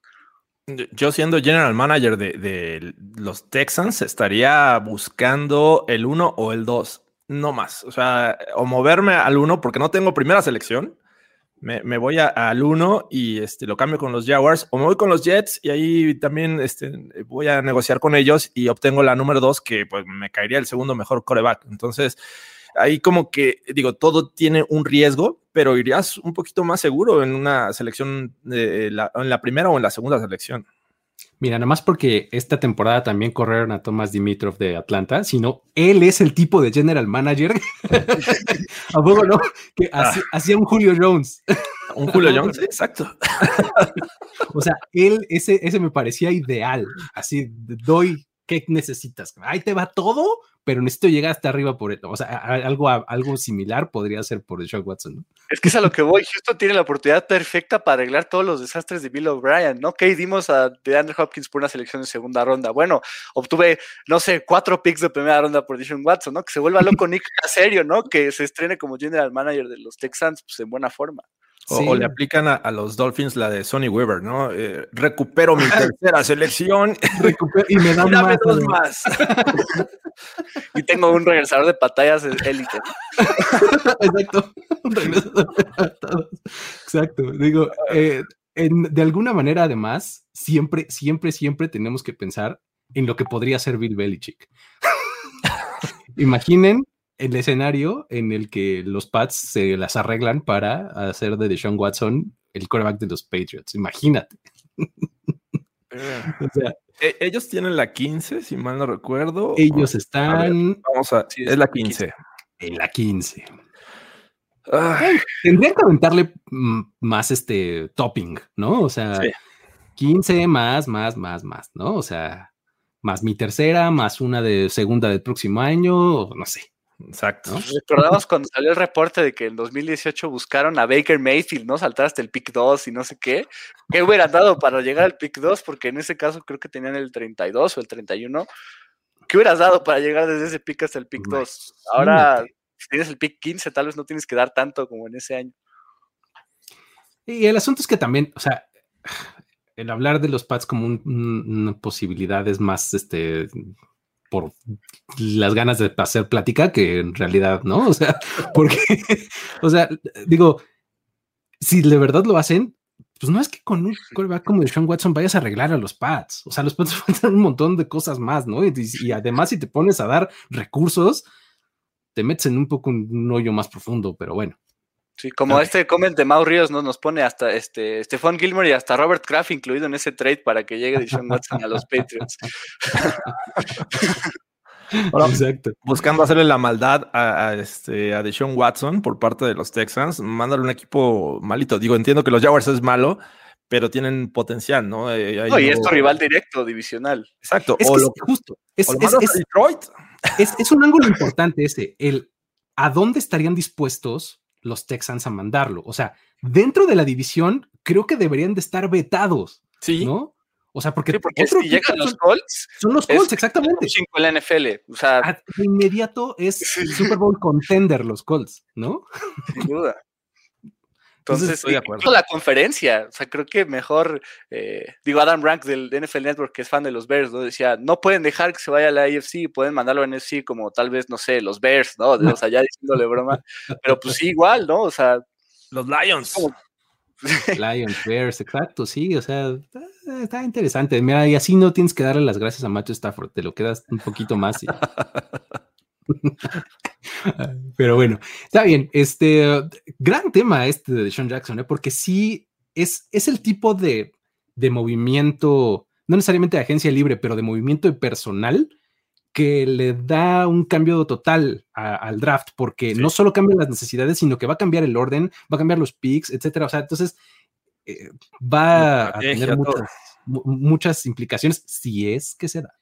Speaker 2: Yo siendo general manager de, de los Texans, estaría buscando el 1 o el 2, no más. O sea, o moverme al 1 porque no tengo primera selección me, voy al 1 y este, lo cambio con los Jaguars, o me voy con los Jets y ahí también este, voy a negociar con ellos y obtengo la número 2 que pues me caería el segundo mejor coreback. Entonces, ahí como que digo, todo tiene un riesgo, pero irías un poquito más seguro en una selección, de la, en la primera o en la segunda selección.
Speaker 1: Mira, nada más porque esta temporada también corrieron a Thomas Dimitrov de Atlanta, sino él es el tipo de general manager. ¿A poco no? Que ah. hacía un Julio Jones.
Speaker 2: Un Julio Jones, exacto.
Speaker 1: o sea, él, ese, ese me parecía ideal. Así, doy, ¿qué necesitas? Ahí te va todo, pero necesito llegar hasta arriba por él. O sea, algo, algo similar podría ser por Sean Watson. ¿no?
Speaker 3: Es que es a lo que voy. Houston tiene la oportunidad perfecta para arreglar todos los desastres de Bill O'Brien, ¿no? Que dimos a DeAndre Hopkins por una selección de segunda ronda. Bueno, obtuve, no sé, cuatro picks de primera ronda por Deshaun Watson, ¿no? Que se vuelva loco Nick serio, ¿no? Que se estrene como general manager de los Texans, pues en buena forma.
Speaker 2: O, le aplican a, los Dolphins la de Sonny Weaver, ¿no? Eh, recupero mi tercera selección
Speaker 1: y me dan más, dos más.
Speaker 3: y tengo un regresador de pantallas élite.
Speaker 1: Exacto. Exacto. Digo, eh, de alguna manera, además, siempre, siempre, siempre tenemos que pensar en lo que podría ser Bill Belichick. Imaginen el escenario en el que los Pats se las arreglan para hacer de Deshaun Watson el quarterback de los Patriots. Imagínate.
Speaker 2: E, ellos tienen la 15, si mal no recuerdo.
Speaker 1: Ellos están.
Speaker 2: vamos a. es la 15.
Speaker 1: En la 15. Tendrían que aumentarle mm, más este topping, ¿no? O sea, 15 más, más, más, más, ¿no? O sea, más mi tercera, más una de segunda del próximo año, no sé.
Speaker 2: Exacto.
Speaker 3: Recordamos cuando salió el reporte de que en 2018 buscaron a Baker Mayfield, ¿no? Saltar hasta el pick 2 y no sé qué. ¿Qué hubiera dado para llegar al pick 2? Porque en ese caso creo que tenían el 32 o el 31. ¿Qué hubieras dado para llegar desde ese pick hasta el pick 2? Ahora, si tienes el pick 15, tal vez no tienes que dar tanto como en ese año.
Speaker 1: Y el asunto es que también, o sea, el hablar de los pads como una posibilidad es más, este, por las ganas de hacer plática que en realidad, ¿no? O sea, porque, o sea, digo, si de verdad lo hacen, pues no es que con un callback como de Sean Watson vayas a arreglar a los pads. O sea, los pads faltan un montón de cosas más, ¿no? Y, además, si te pones a dar recursos, te metes en un poco un hoyo más profundo, pero bueno.
Speaker 3: Sí, como este comment de Mau Ríos ¿no? nos pone hasta este Stephon Gilmore y hasta Robert Kraft incluido en ese trade para que llegue Deshaun Watson a los Patriots.
Speaker 2: Exacto. Buscando hacerle la maldad a, este, a Deshaun Watson por parte de los Texans, mándale un equipo malito. Digo, entiendo que los Jaguars es malo, pero tienen potencial, ¿no?
Speaker 3: Eh, no y es tu rival directo, divisional.
Speaker 2: Exacto.
Speaker 1: Es o lo, justo. Es, Detroit. es un ángulo importante ese, el a dónde estarían dispuestos los Texans a mandarlo. O sea, dentro de la división, creo que deberían de estar vetados. Sí. ¿No? O sea, porque,
Speaker 3: si llegan los Colts.
Speaker 1: Son los Colts, exactamente.
Speaker 3: Cinco en la NFL. O sea,
Speaker 1: de inmediato es Super Bowl contender los Colts, ¿no?
Speaker 3: Sin duda. Entonces, estoy de acuerdo. la conferencia, o sea, creo que mejor, eh, digo, Adam Rank del NFL Network, que es fan de los Bears, ¿no? Decía, no pueden dejar que se vaya a la AFC, pueden mandarlo a NFC como tal vez, no sé, los Bears, ¿no? O sea, ya diciéndole broma, pero pues sí, igual, ¿no? O sea.
Speaker 2: Los Lions.
Speaker 1: Lions, Bears, exacto, sí, o sea, está, interesante. Mira, y así no tienes que darle las gracias a Macho Stafford, te lo quedas un poquito más. Y... Pero bueno, está bien. Este gran tema este de Sean Jackson, ¿eh? porque sí es, es el tipo de, de movimiento, no necesariamente de agencia libre, pero de movimiento de personal que le da un cambio total al draft, porque no solo cambian las necesidades, sino que va a cambiar el orden, va a cambiar los picks, etcétera. O sea, entonces eh, va a tener muchas, implicaciones si es que se da.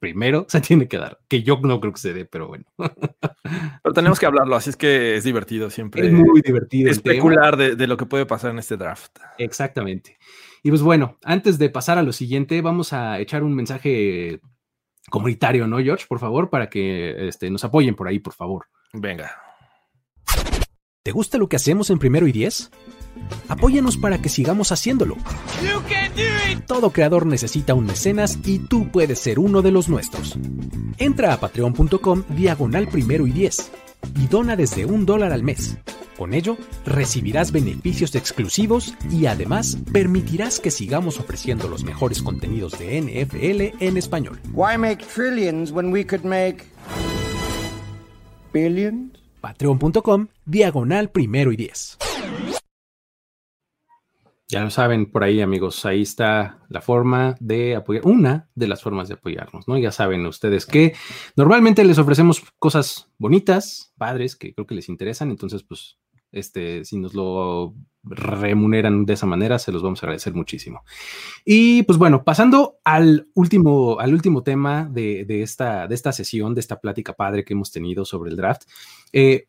Speaker 1: Primero se tiene que dar, que yo no creo que se dé, pero bueno.
Speaker 2: Pero tenemos que hablarlo, así es que es divertido siempre.
Speaker 1: Es muy divertido.
Speaker 2: Especular de, de, lo que puede pasar en este draft.
Speaker 1: Exactamente. Y pues bueno, antes de pasar a lo siguiente, vamos a echar un mensaje comunitario, ¿no, George? Por favor, para que este, nos apoyen por ahí, por favor.
Speaker 2: Venga.
Speaker 1: ¿Te gusta lo que hacemos en primero y diez? Apóyanos para que sigamos haciéndolo. Todo creador necesita un mecenas y tú puedes ser uno de los nuestros. Entra a patreon.com diagonal primero y diez y dona desde un dólar al mes. Con ello, recibirás beneficios exclusivos y además permitirás que sigamos ofreciendo los mejores contenidos de NFL en español.
Speaker 4: Why make trillions when we could make billions?
Speaker 1: Patreon.com, diagonal primero y diez. Ya lo saben por ahí, amigos. Ahí está la forma de apoyar, una de las formas de apoyarnos, ¿no? Ya saben ustedes que normalmente les ofrecemos cosas bonitas, padres, que creo que les interesan. Entonces, pues, este, si nos lo remuneran de esa manera, se los vamos a agradecer muchísimo. Y pues bueno, pasando al último, al último tema de, esta, de esta sesión, de esta plática padre que hemos tenido sobre el draft. Eh,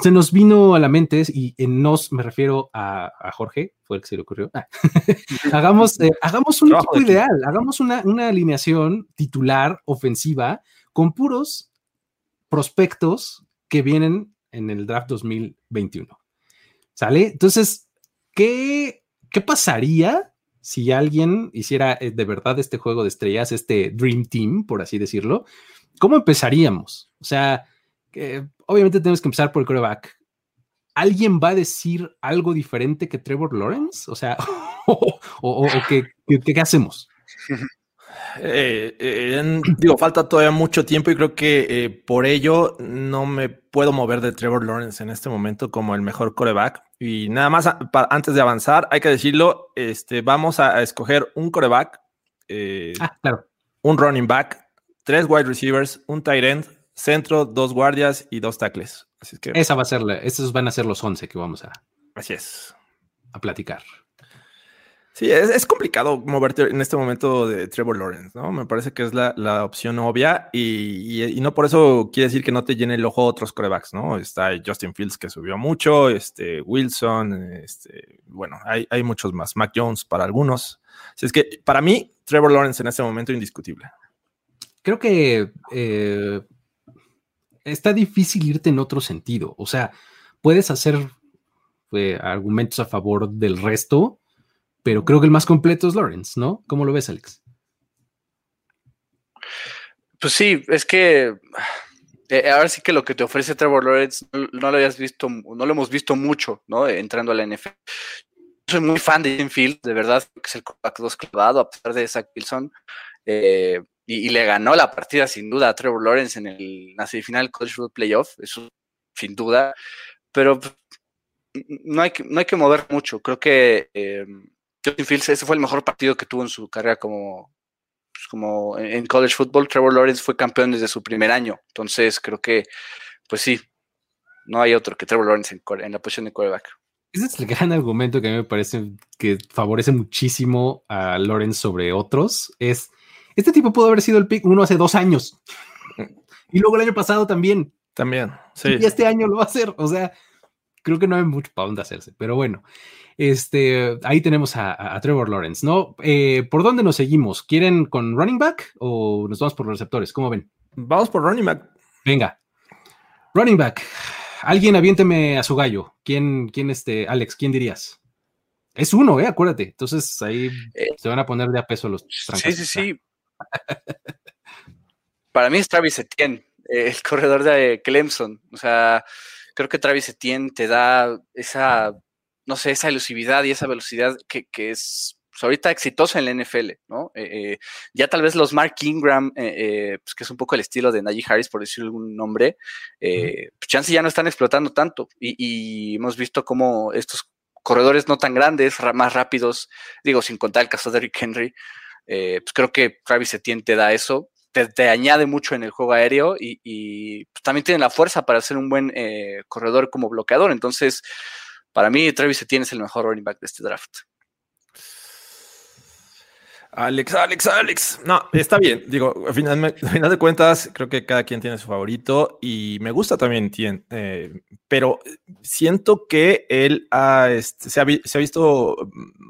Speaker 1: se nos vino a la mente, y en nos me refiero a, Jorge, fue el que se le ocurrió. Ah, hagamos, eh, hagamos un equipo ideal, hagamos una, una, alineación titular ofensiva con puros prospectos que vienen en el draft 2021. ¿Sale? Entonces, ¿qué, qué pasaría si alguien hiciera eh, de verdad este juego de estrellas, este Dream Team, por así decirlo? ¿Cómo empezaríamos? O sea, obviamente tenemos que empezar por el quarterback. ¿Alguien va a decir algo diferente que Trevor Lawrence? O sea, o, ¿qué, hacemos?
Speaker 2: Eh, eh, digo, falta todavía mucho tiempo y creo que eh, por ello no me puedo mover de Trevor Lawrence en este momento como el mejor coreback. Y nada más antes de avanzar, hay que decirlo, este, vamos a, escoger un coreback,
Speaker 1: ah, claro.
Speaker 2: un running back, tres wide receivers, un tight end, centro, dos guardias y dos tackles. Así que,
Speaker 1: Esa va a ser, esos van a ser los 11 que vamos a,
Speaker 2: así es.
Speaker 1: a platicar.
Speaker 2: Sí, es, complicado moverte en este momento de Trevor Lawrence, ¿no? Me parece que es la, opción obvia y, no por eso quiere decir que no te llene el ojo otros corebacks, ¿no? Está Justin Fields que subió mucho, este Wilson, este, bueno, hay, hay muchos más, Mac Jones para algunos. Así es que para mí, Trevor Lawrence en este momento indiscutible.
Speaker 1: Creo que eh, está difícil irte en otro sentido. O sea, puedes hacer eh, argumentos a favor del resto, pero creo que el más completo es Lawrence, ¿no? ¿Cómo lo ves, Alex?
Speaker 3: Pues sí, es que eh, ahora sí que lo que te ofrece Trevor Lawrence no, lo habías visto, no lo hemos visto mucho, ¿no? Entrando a la NFL. Soy muy fan de Jim Field, de verdad, que es el coreback 2 clavado, a pesar de Zach Wilson. Eh, y, le ganó la partida sin duda a Trevor Lawrence en el, la semifinal College Football Playoff, eso sin duda, pero no hay que, no hay que mover mucho. Creo que eh, Justin Fields, ese fue el mejor partido que tuvo en su carrera como, pues, como en college football. Trevor Lawrence fue campeón desde su primer año, entonces creo que, pues sí, no hay otro que Trevor Lawrence en, la posición de quarterback.
Speaker 1: Ese es el gran argumento que a mí me parece que favorece muchísimo a Lawrence sobre otros. Es este tipo pudo haber sido el pick uno hace dos años. Y luego el año pasado también.
Speaker 2: También, sí.
Speaker 1: Y este año lo va a hacer. O sea, creo que no hay mucho para dónde hacerse. Pero bueno, este, ahí tenemos a, Trevor Lawrence, ¿no? Eh, ¿Por dónde nos seguimos? ¿Quieren con running back o nos vamos por los receptores? ¿Cómo ven?
Speaker 2: Vamos por running back.
Speaker 1: Venga. Running back. Alguien aviénteme a su gallo. ¿Quién, quién este, Alex, quién dirías? Es uno, ¿eh? Acuérdate. Entonces ahí eh, se van a poner de a peso los
Speaker 3: trancas. Sí, sí, sí. Para mí es Travis Etienne, eh, el corredor de Clemson. O sea, creo que Travis Etienne te da esa, no sé, esa elusividad y esa velocidad que, es pues, ahorita exitosa en la NFL, ¿no? Eh, eh, ya tal vez los Mark Ingram, pues, que es un poco el estilo de Najee Harris, por decir algún nombre, pues chance ya no están explotando tanto. Y, y, hemos visto cómo estos corredores no tan grandes, más rápidos, digo, sin contar el caso de Rick Henry, eh, pues creo que Travis Etienne te da eso. te, añade mucho en el juego aéreo y, pues, también tiene la fuerza para ser un buen eh, corredor como bloqueador. Entonces, para mí, Travis Etienne es el mejor running back de este draft.
Speaker 2: Alex, Alex, Alex. No, está bien. Digo, al final, final, de cuentas, creo que cada quien tiene su favorito y me gusta también Tien, eh, pero siento que él este, se, ha, se, ha, visto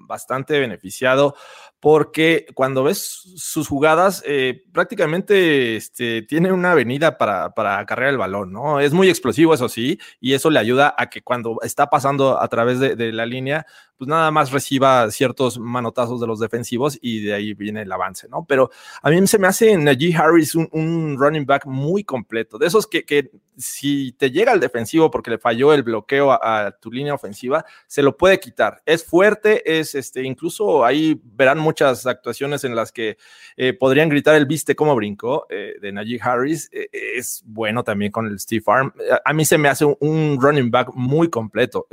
Speaker 2: bastante beneficiado porque cuando ves sus jugadas, eh, prácticamente este, tiene una avenida para, para cargar el balón, ¿no? Es muy explosivo, eso sí, y eso le ayuda a que cuando está pasando a través de, la línea, pues nada más reciba ciertos manotazos de los defensivos y de ahí viene el avance, ¿no? Pero a mí se me hace Najee Harris un, running back muy completo, de esos que, que, si te llega al defensivo porque le falló el bloqueo a, tu línea ofensiva, se lo puede quitar. Es fuerte, es este, incluso ahí verán muchas actuaciones en las que eh, podrían gritar el viste como brincó eh, de Najee Harris. Eh, es bueno también con el Steve Arm. A mí se me hace un, running back muy completo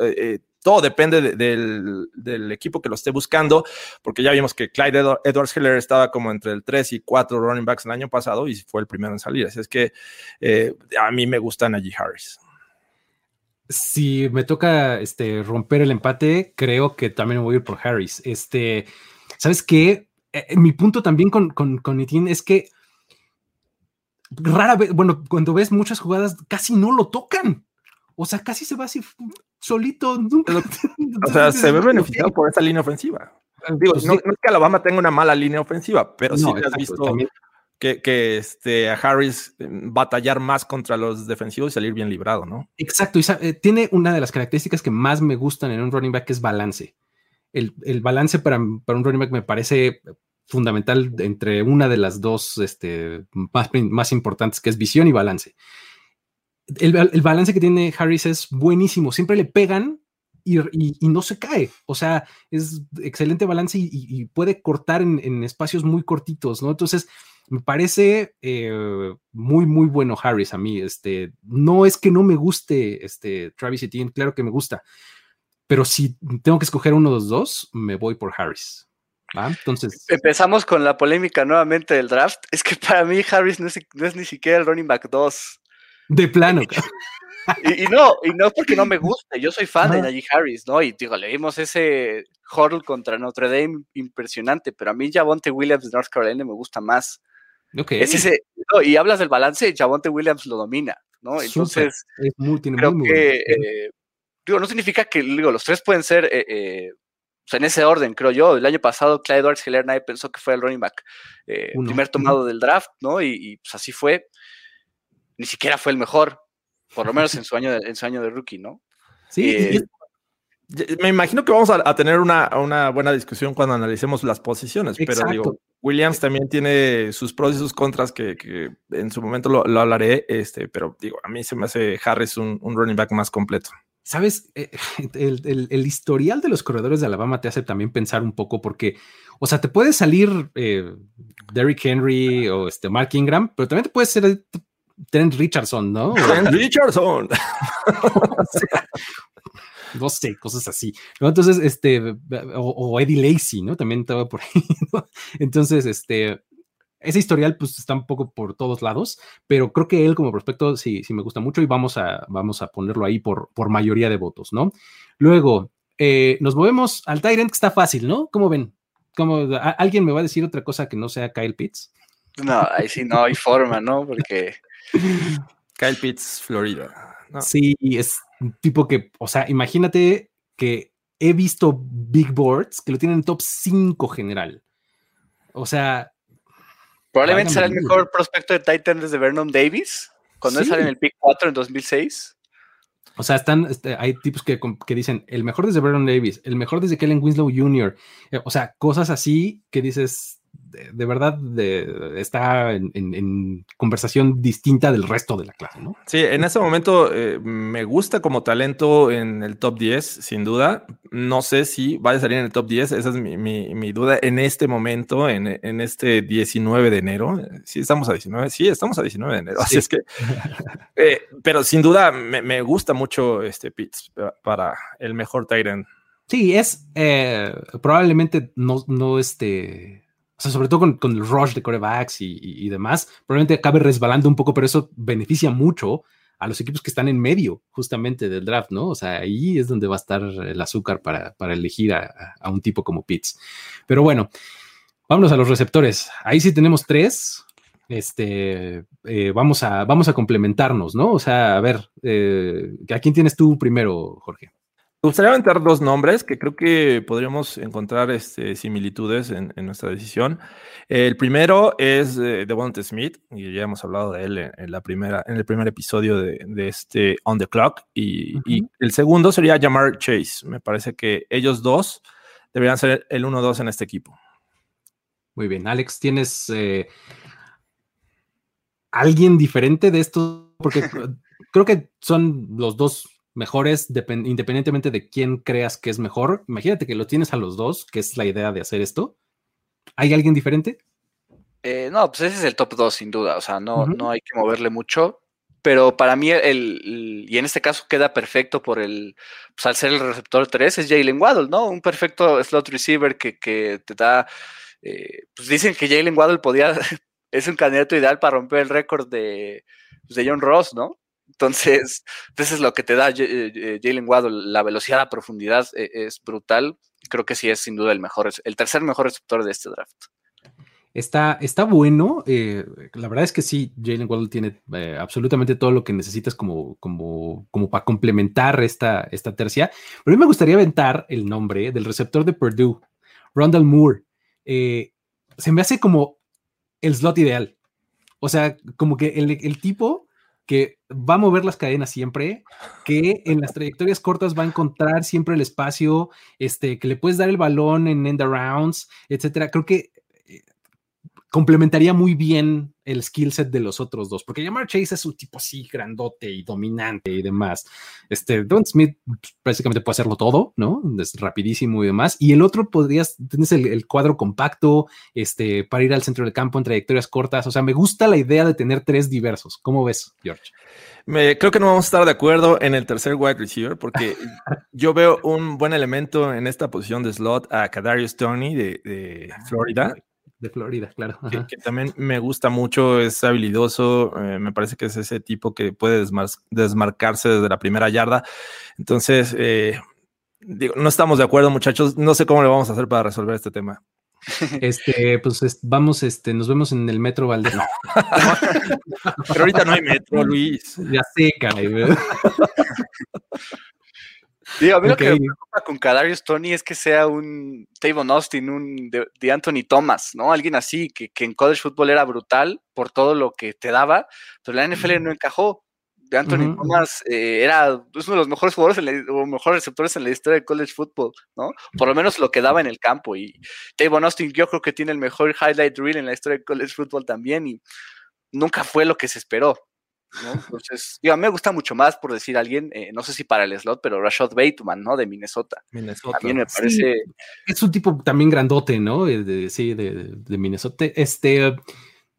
Speaker 2: todo depende del, equipo que lo esté buscando, porque ya vimos que Clyde Edwards Hiller estaba como entre el 3 y 4 running backs el año pasado y fue el primero en salir. Así es que a mí me gusta Najee Harris.
Speaker 1: Si me toca este, romper el empate, creo que también voy a ir por Harris. Este, ¿Sabes qué? Eh, eh, mi punto también con, con, con Etienne es que rara vez, bueno, cuando ves muchas jugadas, casi no lo tocan. O sea, casi se va así solito.
Speaker 2: o sea, se ve beneficiado por esa línea ofensiva. Digo, pues no, es que Alabama tenga una mala línea ofensiva, pero sí has visto que, que, este, a Harris eh, batallar más contra los defensivos y salir bien librado, ¿no?
Speaker 1: Exacto. Y tiene una de las características que más me gustan en un running back, que es balance el, balance para, un running back me parece fundamental entre una de las dos este, más, más importantes, que es visión y balance. El, balance que tiene Harris es buenísimo, siempre le pegan y, no se cae, o sea, es excelente balance y, puede cortar en, espacios muy cortitos, ¿no? Entonces, me parece eh, muy, muy bueno Harris a mí, este, no es que no me guste este, Travis Etienne, claro que me gusta, pero si tengo que escoger uno de los dos, me voy por Harris. Entonces.
Speaker 3: Empezamos con la polémica nuevamente del draft. Es que para mí Harris no es, ni siquiera el running back 2.
Speaker 1: De plano.
Speaker 3: y, no, y no porque no me guste. Yo soy fan de Najee Harris, ¿no? Y digo, le ese hurdle contra Notre Dame impresionante, pero a mí Javonte Williams de North Carolina me gusta más. Okay. y hablas del balance, Javonte Williams lo domina, ¿no? Entonces, es muy, creo que eh, digo, no significa que, digo, los tres pueden ser, eh, eh, en ese orden, creo yo. El año pasado, Clyde Edwards Heller, nadie pensó que fue el running back eh, primer tomado del draft, ¿no? Y, pues así fue. Ni siquiera fue el mejor, por lo menos en su año de, en su año de rookie, ¿no?
Speaker 2: Sí, me imagino que vamos a, tener una, una, buena discusión cuando analicemos las posiciones, pero digo, Williams también tiene sus pros y sus contras que, que en su momento lo, lo, hablaré, este, pero digo, a mí se me hace Harris un, un running back más completo.
Speaker 1: Sabes, eh, el, historial de los corredores de Alabama te hace también pensar un poco porque, o sea, te puede salir eh, Derrick Henry o este Mark Ingram, pero también te puede ser Trent Richardson, ¿no?
Speaker 2: Trent Richardson.
Speaker 1: no sé, cosas así. Entonces, este, o, Eddie Lacey, ¿no? También estaba por ahí. Entonces, este, ese historial pues está un poco por todos lados, pero creo que él como prospecto sí, sí me gusta mucho y vamos a, vamos a ponerlo ahí por, por mayoría de votos, ¿no? Luego, eh, nos movemos al Tyrant, que está fácil, ¿no? ¿Cómo ven? ¿Cómo, ¿Alguien me va a decir otra cosa que no sea Kyle Pitts?
Speaker 3: No, ahí sí no hay forma, ¿no? Porque...
Speaker 2: Kyle Pitts, Florida.
Speaker 1: Sí, es un tipo que, o sea, imagínate que he visto big boards que lo tienen en top 5 general. O sea,
Speaker 3: Probablemente será el mejor prospecto de Titan desde Vernon Davis, cuando él sale en el pick 4 en 2006.
Speaker 1: O sea, están, este, hay tipos que, que, dicen el mejor desde Vernon Davis, el mejor desde Kellen Winslow Jr. Eh, o sea, cosas así que dices, de, verdad está en, conversación distinta del resto de la clase, ¿no?
Speaker 2: Sí, en ese momento eh, me gusta como talento en el top 10, sin duda. No sé si vaya a salir en el top 10, esa es mi, duda en este momento, en, este 19 de enero. Sí, estamos a 19, sí, estamos a 19 de enero, así es que... Eh, pero sin duda me, gusta mucho este Pitts para el mejor Tyrant.
Speaker 1: Sí, es eh, probablemente no, no este o sea, sobre todo con, el rush de corebacks y, demás, probablemente acabe resbalando un poco, pero eso beneficia mucho a los equipos que están en medio justamente del draft, ¿no? O sea, ahí es donde va a estar el azúcar para, elegir a, un tipo como Pitts. Pero bueno, vámonos a los receptores. Ahí sí tenemos tres. Este, eh, vamos, a, vamos a complementarnos, ¿no? O sea, a ver, eh, ¿a quién tienes tú primero, Jorge?
Speaker 2: Me gustaría aventar dos nombres que creo que podríamos encontrar este, similitudes en, nuestra decisión. El primero es eh, Devonta Smith, y ya hemos hablado de él en, la primera, en el primer episodio de, este On the Clock. Y, el segundo sería Jamar Chase. Me parece que ellos dos deberían ser el 1-2 en este equipo.
Speaker 1: Muy bien, Alex, ¿tienes eh, alguien diferente de estos? Porque creo que son los dos mejores independientemente de quién creas que es mejor. Imagínate que lo tienes a los dos, que es la idea de hacer esto. ¿Hay alguien diferente?
Speaker 3: Eh, no, pues ese es el top 2 sin duda, o sea, no, no hay que moverle mucho, pero para mí el, y en este caso queda perfecto por el, pues al ser el receptor 3 es Jalen Waddle, ¿no? Un perfecto slot receiver que, te da, eh, pues dicen que Jalen Waddle podía, es un candidato ideal para romper el récord de, pues, de John Ross, ¿no? Entonces, pues, eso es lo que te da eh, eh, Jalen Waddle. La velocidad, la profundidad eh, es brutal. Creo que sí es sin duda el mejor, el tercer mejor receptor de este draft.
Speaker 1: Está, está bueno. la verdad es que sí, Jalen Waddle tiene absolutamente todo lo que necesitas como, como, como para complementar esta, esta tercia. Pero a mí me gustaría aventar el nombre del receptor de Purdue, Rondell Moore. se me hace como el slot ideal. O sea, como que el, el tipo que va a mover las cadenas siempre, que en las trayectorias cortas va a encontrar siempre el espacio, este, que le puedes dar el balón en end rounds, etcétera. Creo que complementaría muy bien el skill set de los otros dos, porque Jamar Chase es un tipo así grandote y dominante y demás. Este, Don Smith básicamente puede hacerlo todo, ¿no? Es rapidísimo y demás. Y el otro podrías, tienes el, cuadro compacto, este, para ir al centro del campo en trayectorias cortas. O sea, me gusta la idea de tener tres diversos. ¿Cómo ves, George?
Speaker 2: Me, creo que no vamos a estar de acuerdo en el tercer wide receiver porque yo veo un buen elemento en esta posición de slot a Kadarius Tony de, de ah, Florida
Speaker 1: de Florida, claro.
Speaker 2: Que, también me gusta mucho, es habilidoso, eh, me parece que es ese tipo que puede desmarcarse desde la primera yarda. Entonces, eh, digo, no estamos de acuerdo, muchachos. No sé cómo le vamos a hacer para resolver este tema.
Speaker 1: Este, pues vamos, este, nos vemos en el metro Valdez.
Speaker 2: Pero ahorita no hay metro, Luis.
Speaker 1: Ya sé, caray.
Speaker 3: Digo, a mí lo que me preocupa con Kadarius Tony es que sea un Tavon Austin, un de, Anthony Thomas, ¿no? Alguien así, que, en college football era brutal por todo lo que te daba, pero la NFL no encajó. De Anthony Thomas eh, era uno de los mejores jugadores o mejores receptores en la historia de college football, ¿no? Por lo menos lo que daba en el campo. Y Tavon Austin yo creo que tiene el mejor highlight reel en la historia de college football también y nunca fue lo que se esperó. Entonces, digo, a mí me gusta mucho más, por decir alguien, eh, no sé si para el slot, pero Rashad Bateman, ¿no? De Minnesota. Minnesota. También me parece.
Speaker 1: es un tipo también grandote, ¿no? De, sí, de, Minnesota. Este,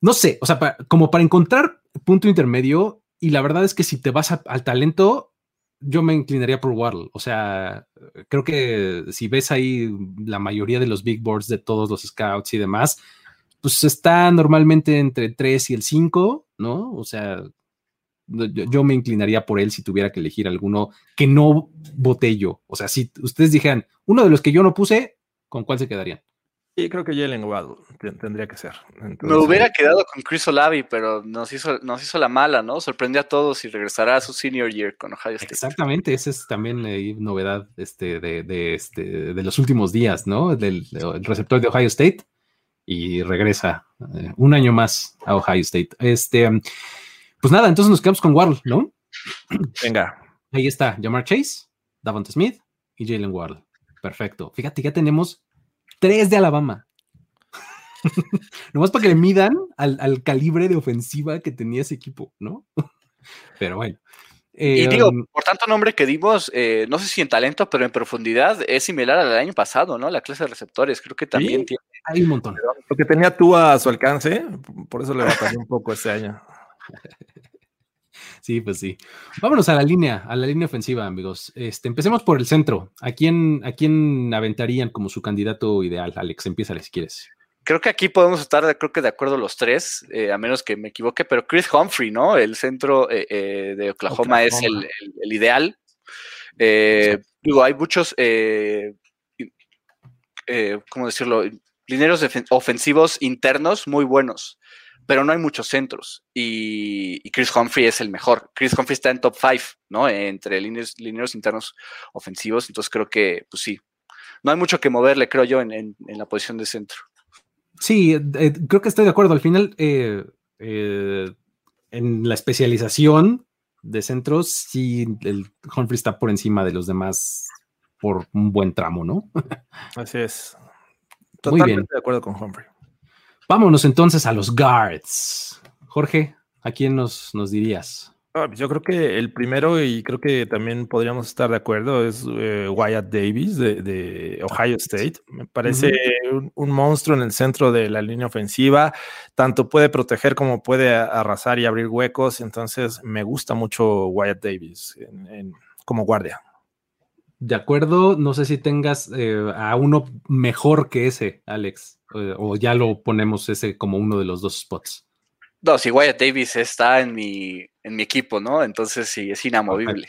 Speaker 1: no sé, o sea, como para encontrar punto intermedio, y la verdad es que si te vas al talento, yo me inclinaría por Waddle. O sea, creo que si ves ahí la mayoría de los big boards de todos los scouts y demás, pues está normalmente entre el 3 y el 5, ¿no? O sea, yo, me inclinaría por él si tuviera que elegir alguno que no voté yo. O sea, si ustedes dijeran, uno de los que yo no puse, ¿con cuál se quedarían?
Speaker 2: Sí, creo que Jalen Waddle tendría que ser.
Speaker 3: me hubiera quedado con Chris Olavi, pero nos hizo, nos hizo la mala, ¿no? Sorprendió a todos y regresará a su senior year con Ohio State.
Speaker 1: Exactamente, esa es también eh, novedad este, de, este, de los últimos días, ¿no? Del, receptor de Ohio State y regresa eh, un año más a Ohio State. Este. Pues nada, entonces nos quedamos con Waddle, ¿no?
Speaker 2: Venga.
Speaker 1: Ahí está, Jamar Chase, Davante Smith y Jalen Waddle. Perfecto. Fíjate, ya tenemos tres de Alabama. Nomás para que le midan al, calibre de ofensiva que tenía ese equipo, ¿no? Pero bueno.
Speaker 3: y digo, em, por tanto nombre que dimos, eh, no sé si en talento, pero en profundidad es similar al año pasado, ¿no? La clase de receptores, creo que también tiene.
Speaker 1: Hay un montón.
Speaker 2: Lo que tenía tú a su alcance, por eso le batallé un poco este año.
Speaker 1: Sí, pues sí. Vámonos a la línea, a la línea ofensiva, amigos. Este, empecemos por el centro. ¿A quién, ¿A quién aventarían como su candidato ideal? Alex, empieza si quieres.
Speaker 3: creo que aquí podemos estar, creo que de acuerdo los tres, eh, a menos que me equivoque, pero Chris Humphrey, ¿no? El centro eh, eh, de Oklahoma, es el, ideal. Digo, hay muchos, ¿cómo decirlo? Lineros ofensivos internos muy buenos, pero no hay muchos centros. Y, Chris Humphrey es el mejor. Chris Humphrey está en top 5, ¿no? Entre lineros, internos ofensivos. Entonces creo que, pues sí, no hay mucho que moverle, creo yo, en la posición de centro.
Speaker 1: Sí, eh, creo que estoy de acuerdo. Al final, eh, eh, en la especialización de centros, sí, el Humphrey está por encima de los demás por un buen tramo, ¿no?
Speaker 2: Así es. Totalmente Muy bien. de acuerdo con Humphrey.
Speaker 1: Vámonos entonces a los guards. Jorge, ¿a quién nos, nos dirías?
Speaker 2: Ah, yo creo que el primero, y creo que también podríamos estar de acuerdo, es eh, Wyatt Davis de, Ohio State. Me parece un, monstruo en el centro de la línea ofensiva. Tanto puede proteger como puede arrasar y abrir huecos. Entonces, me gusta mucho Wyatt Davis como guardia.
Speaker 1: De acuerdo, no sé si tengas eh, a uno mejor que ese, Alex, o ya lo ponemos ese como uno de los dos spots.
Speaker 3: No, si Wyatt Davis está en mi, en mi equipo, ¿no? Entonces sí, es inamovible.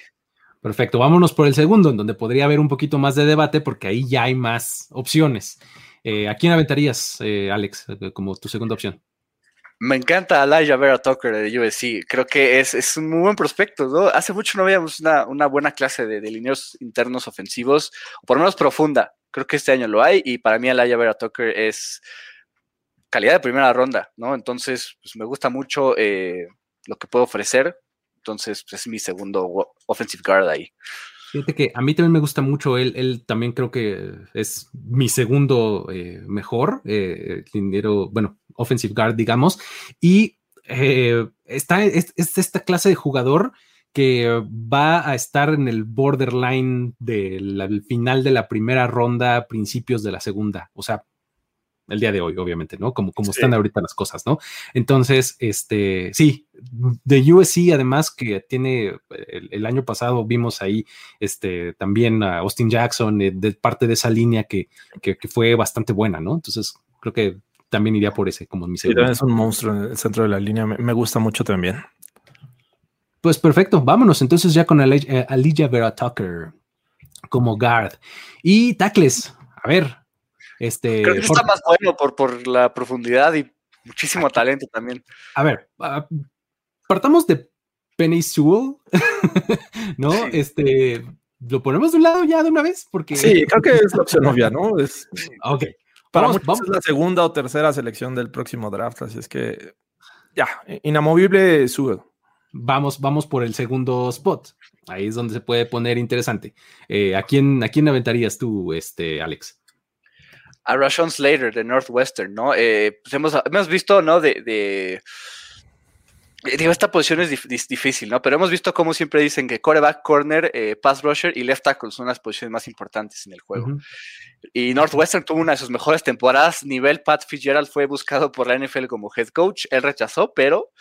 Speaker 1: Perfecto. vámonos por el segundo, en donde podría haber un poquito más de debate, porque ahí ya hay más opciones. Eh, ¿A quién aventarías, eh, Alex, eh, como tu segunda opción?
Speaker 3: Me encanta Elijah Vera Tucker de USC. Creo que es, un muy buen prospecto, ¿no? Hace mucho no veíamos una, buena clase de, de lineos internos ofensivos, o por lo menos profunda. Creo que este año lo hay, y para mí Elijah Vera Tucker es calidad de primera ronda, ¿no? Entonces, pues me gusta mucho eh, lo que puedo ofrecer. Entonces, pues, es mi segundo offensive guard ahí.
Speaker 1: Fíjate que a mí también me gusta mucho él, él también creo que es mi segundo eh, mejor, eh, bueno, offensive guard, digamos, y eh, está, es, esta clase de jugador que va a estar en el borderline del final de la primera ronda, principios de la segunda, o sea, el día de hoy, obviamente, ¿no? Como, como están ahorita las cosas, ¿no? Entonces, este, sí, de USC, además que tiene, el, año pasado vimos ahí, este, también a Austin Jackson, eh, de parte de esa línea que, que, fue bastante buena, ¿no? Entonces, creo que también iría por ese como mi segundo.
Speaker 2: es un monstruo en el centro de la línea, me, gusta mucho también.
Speaker 1: Pues perfecto, vámonos entonces ya con eh, Alija Vera Tucker como guard. Y tackles, a ver, este,
Speaker 3: Creo que está más bueno por, por la profundidad y muchísimo talento también.
Speaker 1: A ver, ah, partamos de Penny Sewell, ¿no? Este, lo ponemos de un lado ya de una vez, porque.
Speaker 2: Sí, creo que es la opción obvia, ¿no? Es, ok. Para vamos, es la segunda o tercera selección del próximo draft, así es que ya, inamovible Sewell.
Speaker 1: Vamos, vamos por el segundo spot. Ahí es donde se puede poner interesante. Eh, ¿a, quién, ¿A quién aventarías tú, este, Alex?
Speaker 3: A Rashawn Slater de Northwestern, ¿no? Eh, pues hemos, hemos, visto, ¿no? De, de digo, esta posición es difícil, ¿no? Pero hemos visto como siempre dicen que coreback, corner, eh, pass rusher y left tackle son las posiciones más importantes en el juego. Y Northwestern tuvo una de sus mejores temporadas. Nivel Pat Fitzgerald fue buscado por la NFL como head coach. Él rechazó, pero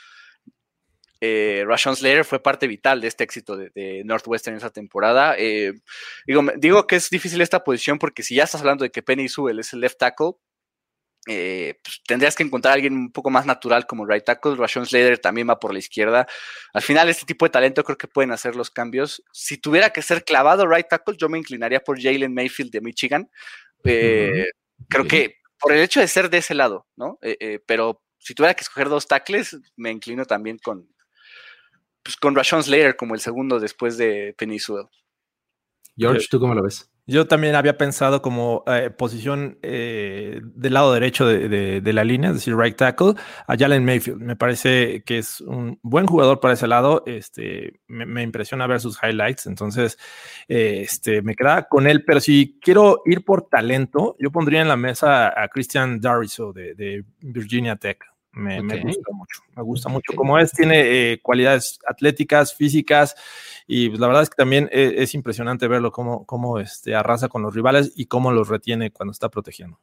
Speaker 3: eh, Rashawn Slater fue parte vital de este éxito de, Northwestern en esa temporada. Eh, digo, digo, que es difícil esta posición porque si ya estás hablando de que Penny Sewell es el left tackle, eh, pues tendrías que encontrar a alguien un poco más natural como right tackle. Rashawn Slater también va por la izquierda. Al final, este tipo de talento creo que pueden hacer los cambios. Si tuviera que ser clavado right tackle, yo me inclinaría por Jalen Mayfield de Michigan. Creo que por el hecho de ser de ese lado, ¿no? pero si tuviera que escoger dos tackles, me inclino también con, pues, con Rashawn Slater como el segundo después de Penny
Speaker 1: George, ¿tú cómo lo ves?
Speaker 2: Yo también había pensado como eh, posición eh, del lado derecho de, la línea, es decir, right tackle, a Jalen Mayfield. Me parece que es un buen jugador para ese lado. Este, me, impresiona ver sus highlights, entonces eh, este, me queda con él. Pero si quiero ir por talento, yo pondría en la mesa a Christian Dariso de, de Virginia Tech. Me, gusta mucho, me gusta mucho. Como es, tiene eh, cualidades atléticas, físicas, y pues, la verdad es que también es, es impresionante verlo cómo, cómo este, arrasa con los rivales y cómo los retiene cuando está protegiendo.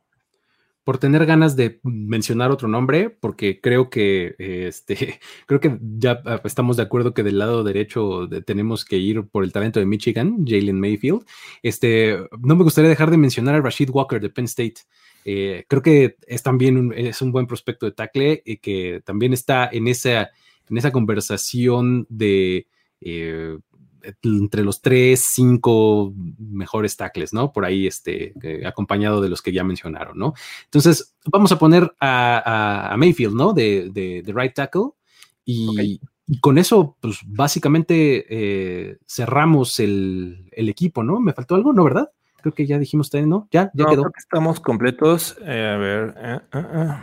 Speaker 1: por tener ganas de mencionar otro nombre, porque creo que este, creo que ya ah, estamos de acuerdo que del lado derecho tenemos que ir por el talento de Michigan, Jalen Mayfield. Este, no me gustaría dejar de mencionar a Rashid Walker de Penn State. Eh, creo que es también un, es un buen prospecto de tackle y que también está en esa, en esa conversación de eh, entre los tres, cinco mejores tackles, ¿no? Por ahí, este, acompañado de los que ya mencionaron, ¿no? Entonces, vamos a poner a, Mayfield, ¿no? De, de, right tackle. Y, con eso, pues básicamente eh, cerramos el, equipo, ¿no? ¿Me faltó algo? ¿No, verdad? Creo que ya dijimos ustedes, ¿no? Ya, ya quedó.
Speaker 2: estamos completos. Eh, a ver. Eh,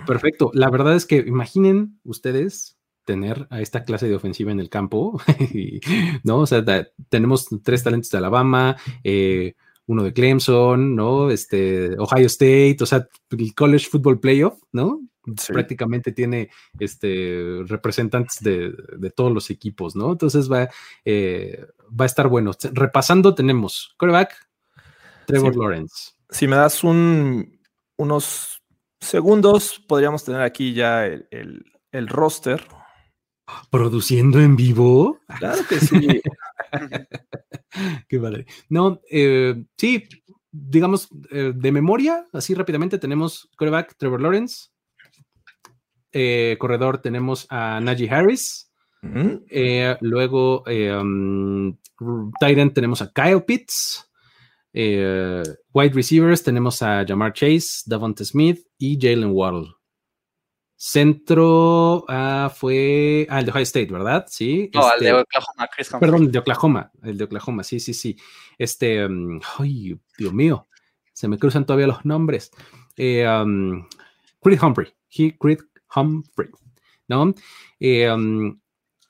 Speaker 1: Perfecto. La verdad es que imaginen ustedes tener a esta clase de ofensiva en el campo, ¿no? O sea, tenemos tres talentos de Alabama, eh, uno de Clemson, ¿no? Este, Ohio State, o sea, el College Football Playoff, ¿no? Prácticamente tiene este, representantes de, todos los equipos, ¿no? Entonces va, eh, va a estar bueno. Repasando, tenemos quarterback, Trevor Lawrence.
Speaker 2: Si me das un, unos segundos, podríamos tener aquí ya el, el roster
Speaker 1: ¿Produciendo en vivo?
Speaker 2: Claro que sí.
Speaker 1: Qué padre. No, eh, sí, digamos, eh, de memoria, así rápidamente, tenemos quarterback Trevor Lawrence. Eh, corredor tenemos a Najee Harris. luego, um, Titan tenemos a Kyle Pitts. Wide receivers tenemos a Jamar Chase, Davante Smith y Jalen Waddle. Centro ah, fue. Ah, el de Ohio State, ¿verdad? Sí.
Speaker 3: No, el de este, Oklahoma,
Speaker 1: Chris Humphrey. Perdón, el de Oklahoma. El de Oklahoma, sí, sí, sí. Este. Mm, ay, Dios mío. Se me cruzan todavía los nombres. Eh, um, Creed Humphrey. He, Creed Humphrey. ¿No? Eh, um,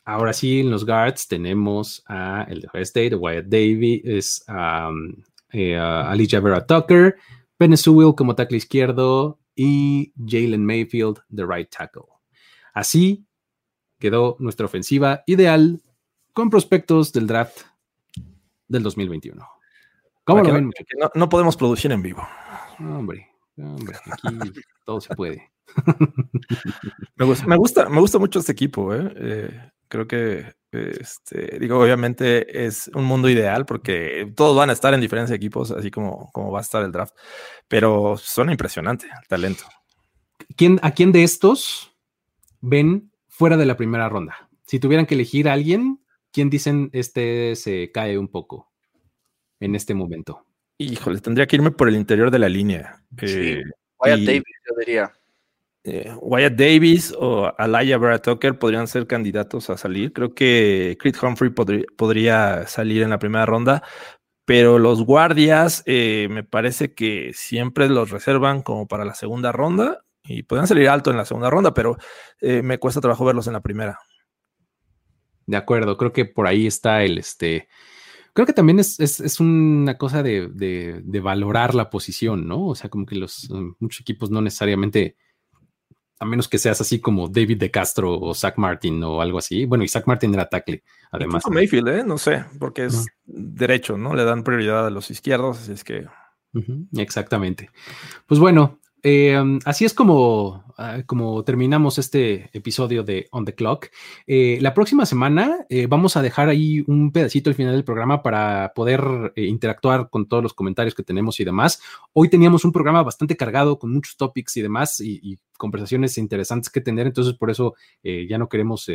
Speaker 1: ahora sí, en los guards tenemos a el de Ohio State, Wyatt Davis, um, eh, Alicia Vera Tucker, Sewell como tackle izquierdo, y Jalen Mayfield de right tackle. Así quedó nuestra ofensiva ideal con prospectos del draft del 2021.
Speaker 2: ¿Cómo lo ven? No, podemos producir en vivo.
Speaker 1: Hombre, hombre, aquí todo se puede.
Speaker 2: me, gusta, me, gusta, mucho este equipo. ¿eh? eh creo que, este, digo, obviamente es un mundo ideal porque todos van a estar en diferentes equipos, así como, como va a estar el draft, pero suena impresionante el talento.
Speaker 1: ¿Quién, ¿A quién de estos ven fuera de la primera ronda? Si tuvieran que elegir a alguien, ¿quién dicen este se cae un poco en este momento?
Speaker 2: Híjole, tendría que irme por el interior de la línea.
Speaker 3: Sí. Eh, Davis, yo diría
Speaker 2: eh, Wyatt Davis o Alaya Vera Tucker podrían ser candidatos a salir. Creo que Creed Humphrey podría salir en la primera ronda, pero los guardias eh, me parece que siempre los reservan como para la segunda ronda y podrían salir alto en la segunda ronda, pero eh, me cuesta trabajo verlos en la primera.
Speaker 1: De acuerdo, creo que por ahí está el este. Creo que también es, una cosa de, de, valorar la posición, ¿no? O sea, como que los muchos equipos no necesariamente a menos que seas así como David de Castro o Zach Martin o algo así. Bueno, y Zach Martin era tackle, además.
Speaker 2: Mayfield, ¿eh? No sé, porque es derecho, ¿no? Le dan prioridad a los izquierdos, así es que.
Speaker 1: exactamente. Pues bueno, eh, así es como, ah, como terminamos este episodio de On the Clock. Eh, la próxima semana eh, vamos a dejar ahí un pedacito al final del programa para poder interactuar con todos los comentarios que tenemos y demás. Hoy teníamos un programa bastante cargado con muchos topics y demás y, conversaciones interesantes que tener, entonces por eso ya no queremos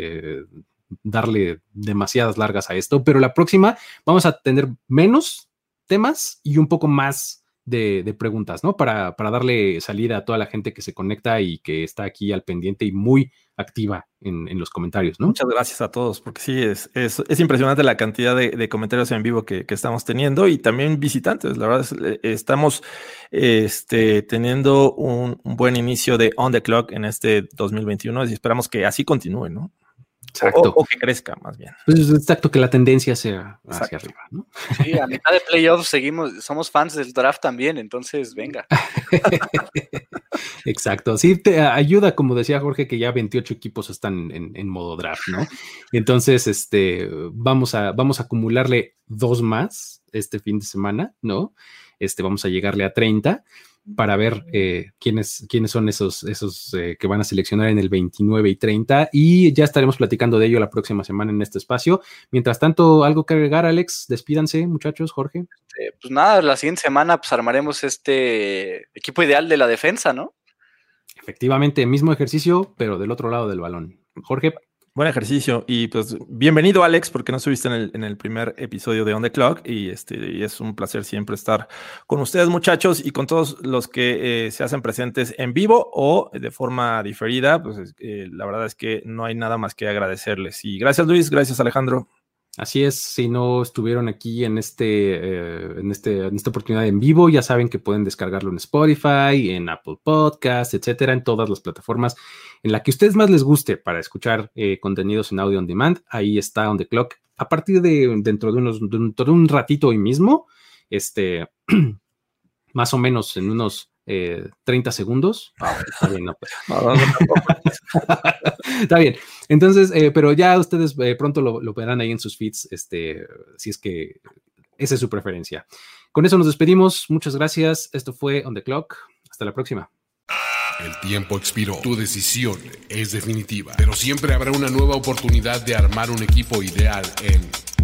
Speaker 1: darle demasiadas largas a esto, pero la próxima vamos a tener menos temas y un poco más de, preguntas, ¿no? Para, para, darle salida a toda la gente que se conecta y que está aquí al pendiente y muy activa en, los comentarios, ¿no?
Speaker 2: Muchas gracias a todos, porque sí, es, es, impresionante la cantidad de, comentarios en vivo que, estamos teniendo y también visitantes. La verdad, es, eh, estamos este, teniendo un, un, buen inicio de On the Clock en este 2021 y esperamos que así continúe, ¿no?
Speaker 1: Exacto.
Speaker 2: O, que crezca más bien.
Speaker 1: Pues exacto, que la tendencia sea hacia arriba, ¿no?
Speaker 3: Sí, a mitad de playoffs seguimos, somos fans del draft también, entonces venga.
Speaker 1: exacto, sí, te ayuda, como decía Jorge, que ya 28 equipos están en, modo draft, ¿no? Entonces, este, vamos a, vamos a acumularle dos más este fin de semana, ¿no? este, vamos a llegarle a 30 para ver eh, quiénes, quiénes son esos, esos eh, que van a seleccionar en el 29 y 30 y ya estaremos platicando de ello la próxima semana en este espacio. Mientras tanto, ¿algo que agregar, Alex? Despídanse, muchachos, Jorge.
Speaker 3: Eh, pues nada, la siguiente semana pues armaremos este equipo ideal de la defensa, ¿no?
Speaker 1: Efectivamente, mismo ejercicio, pero del otro lado del balón. Jorge.
Speaker 2: Buen ejercicio y pues bienvenido Alex, porque no estuviste en el, en el primer episodio de On the Clock y, este, y es un placer siempre estar con ustedes muchachos y con todos los que eh, se hacen presentes en vivo o de forma diferida, pues eh, la verdad es que no hay nada más que agradecerles. Y gracias Luis, gracias Alejandro.
Speaker 1: Así es, si no estuvieron aquí en, este, eh, en, este, en esta oportunidad en vivo, ya saben que pueden descargarlo en Spotify, en Apple Podcast, etcétera, en todas las plataformas en la que a ustedes más les guste para escuchar eh, contenidos en audio on demand. Ahí está On the Clock. A partir de dentro de, unos, de un ratito hoy mismo, este, más o menos en unos 30 eh, segundos. Ah, está bien, no, pues. está bien. Entonces, eh, pero ya ustedes eh, pronto lo, lo, verán ahí en sus feeds, este, si es que esa es su preferencia. Con eso nos despedimos. Muchas gracias. Esto fue On the Clock. Hasta la próxima.
Speaker 5: El tiempo expiró. Tu decisión es definitiva. Pero siempre habrá una nueva oportunidad de armar un equipo ideal en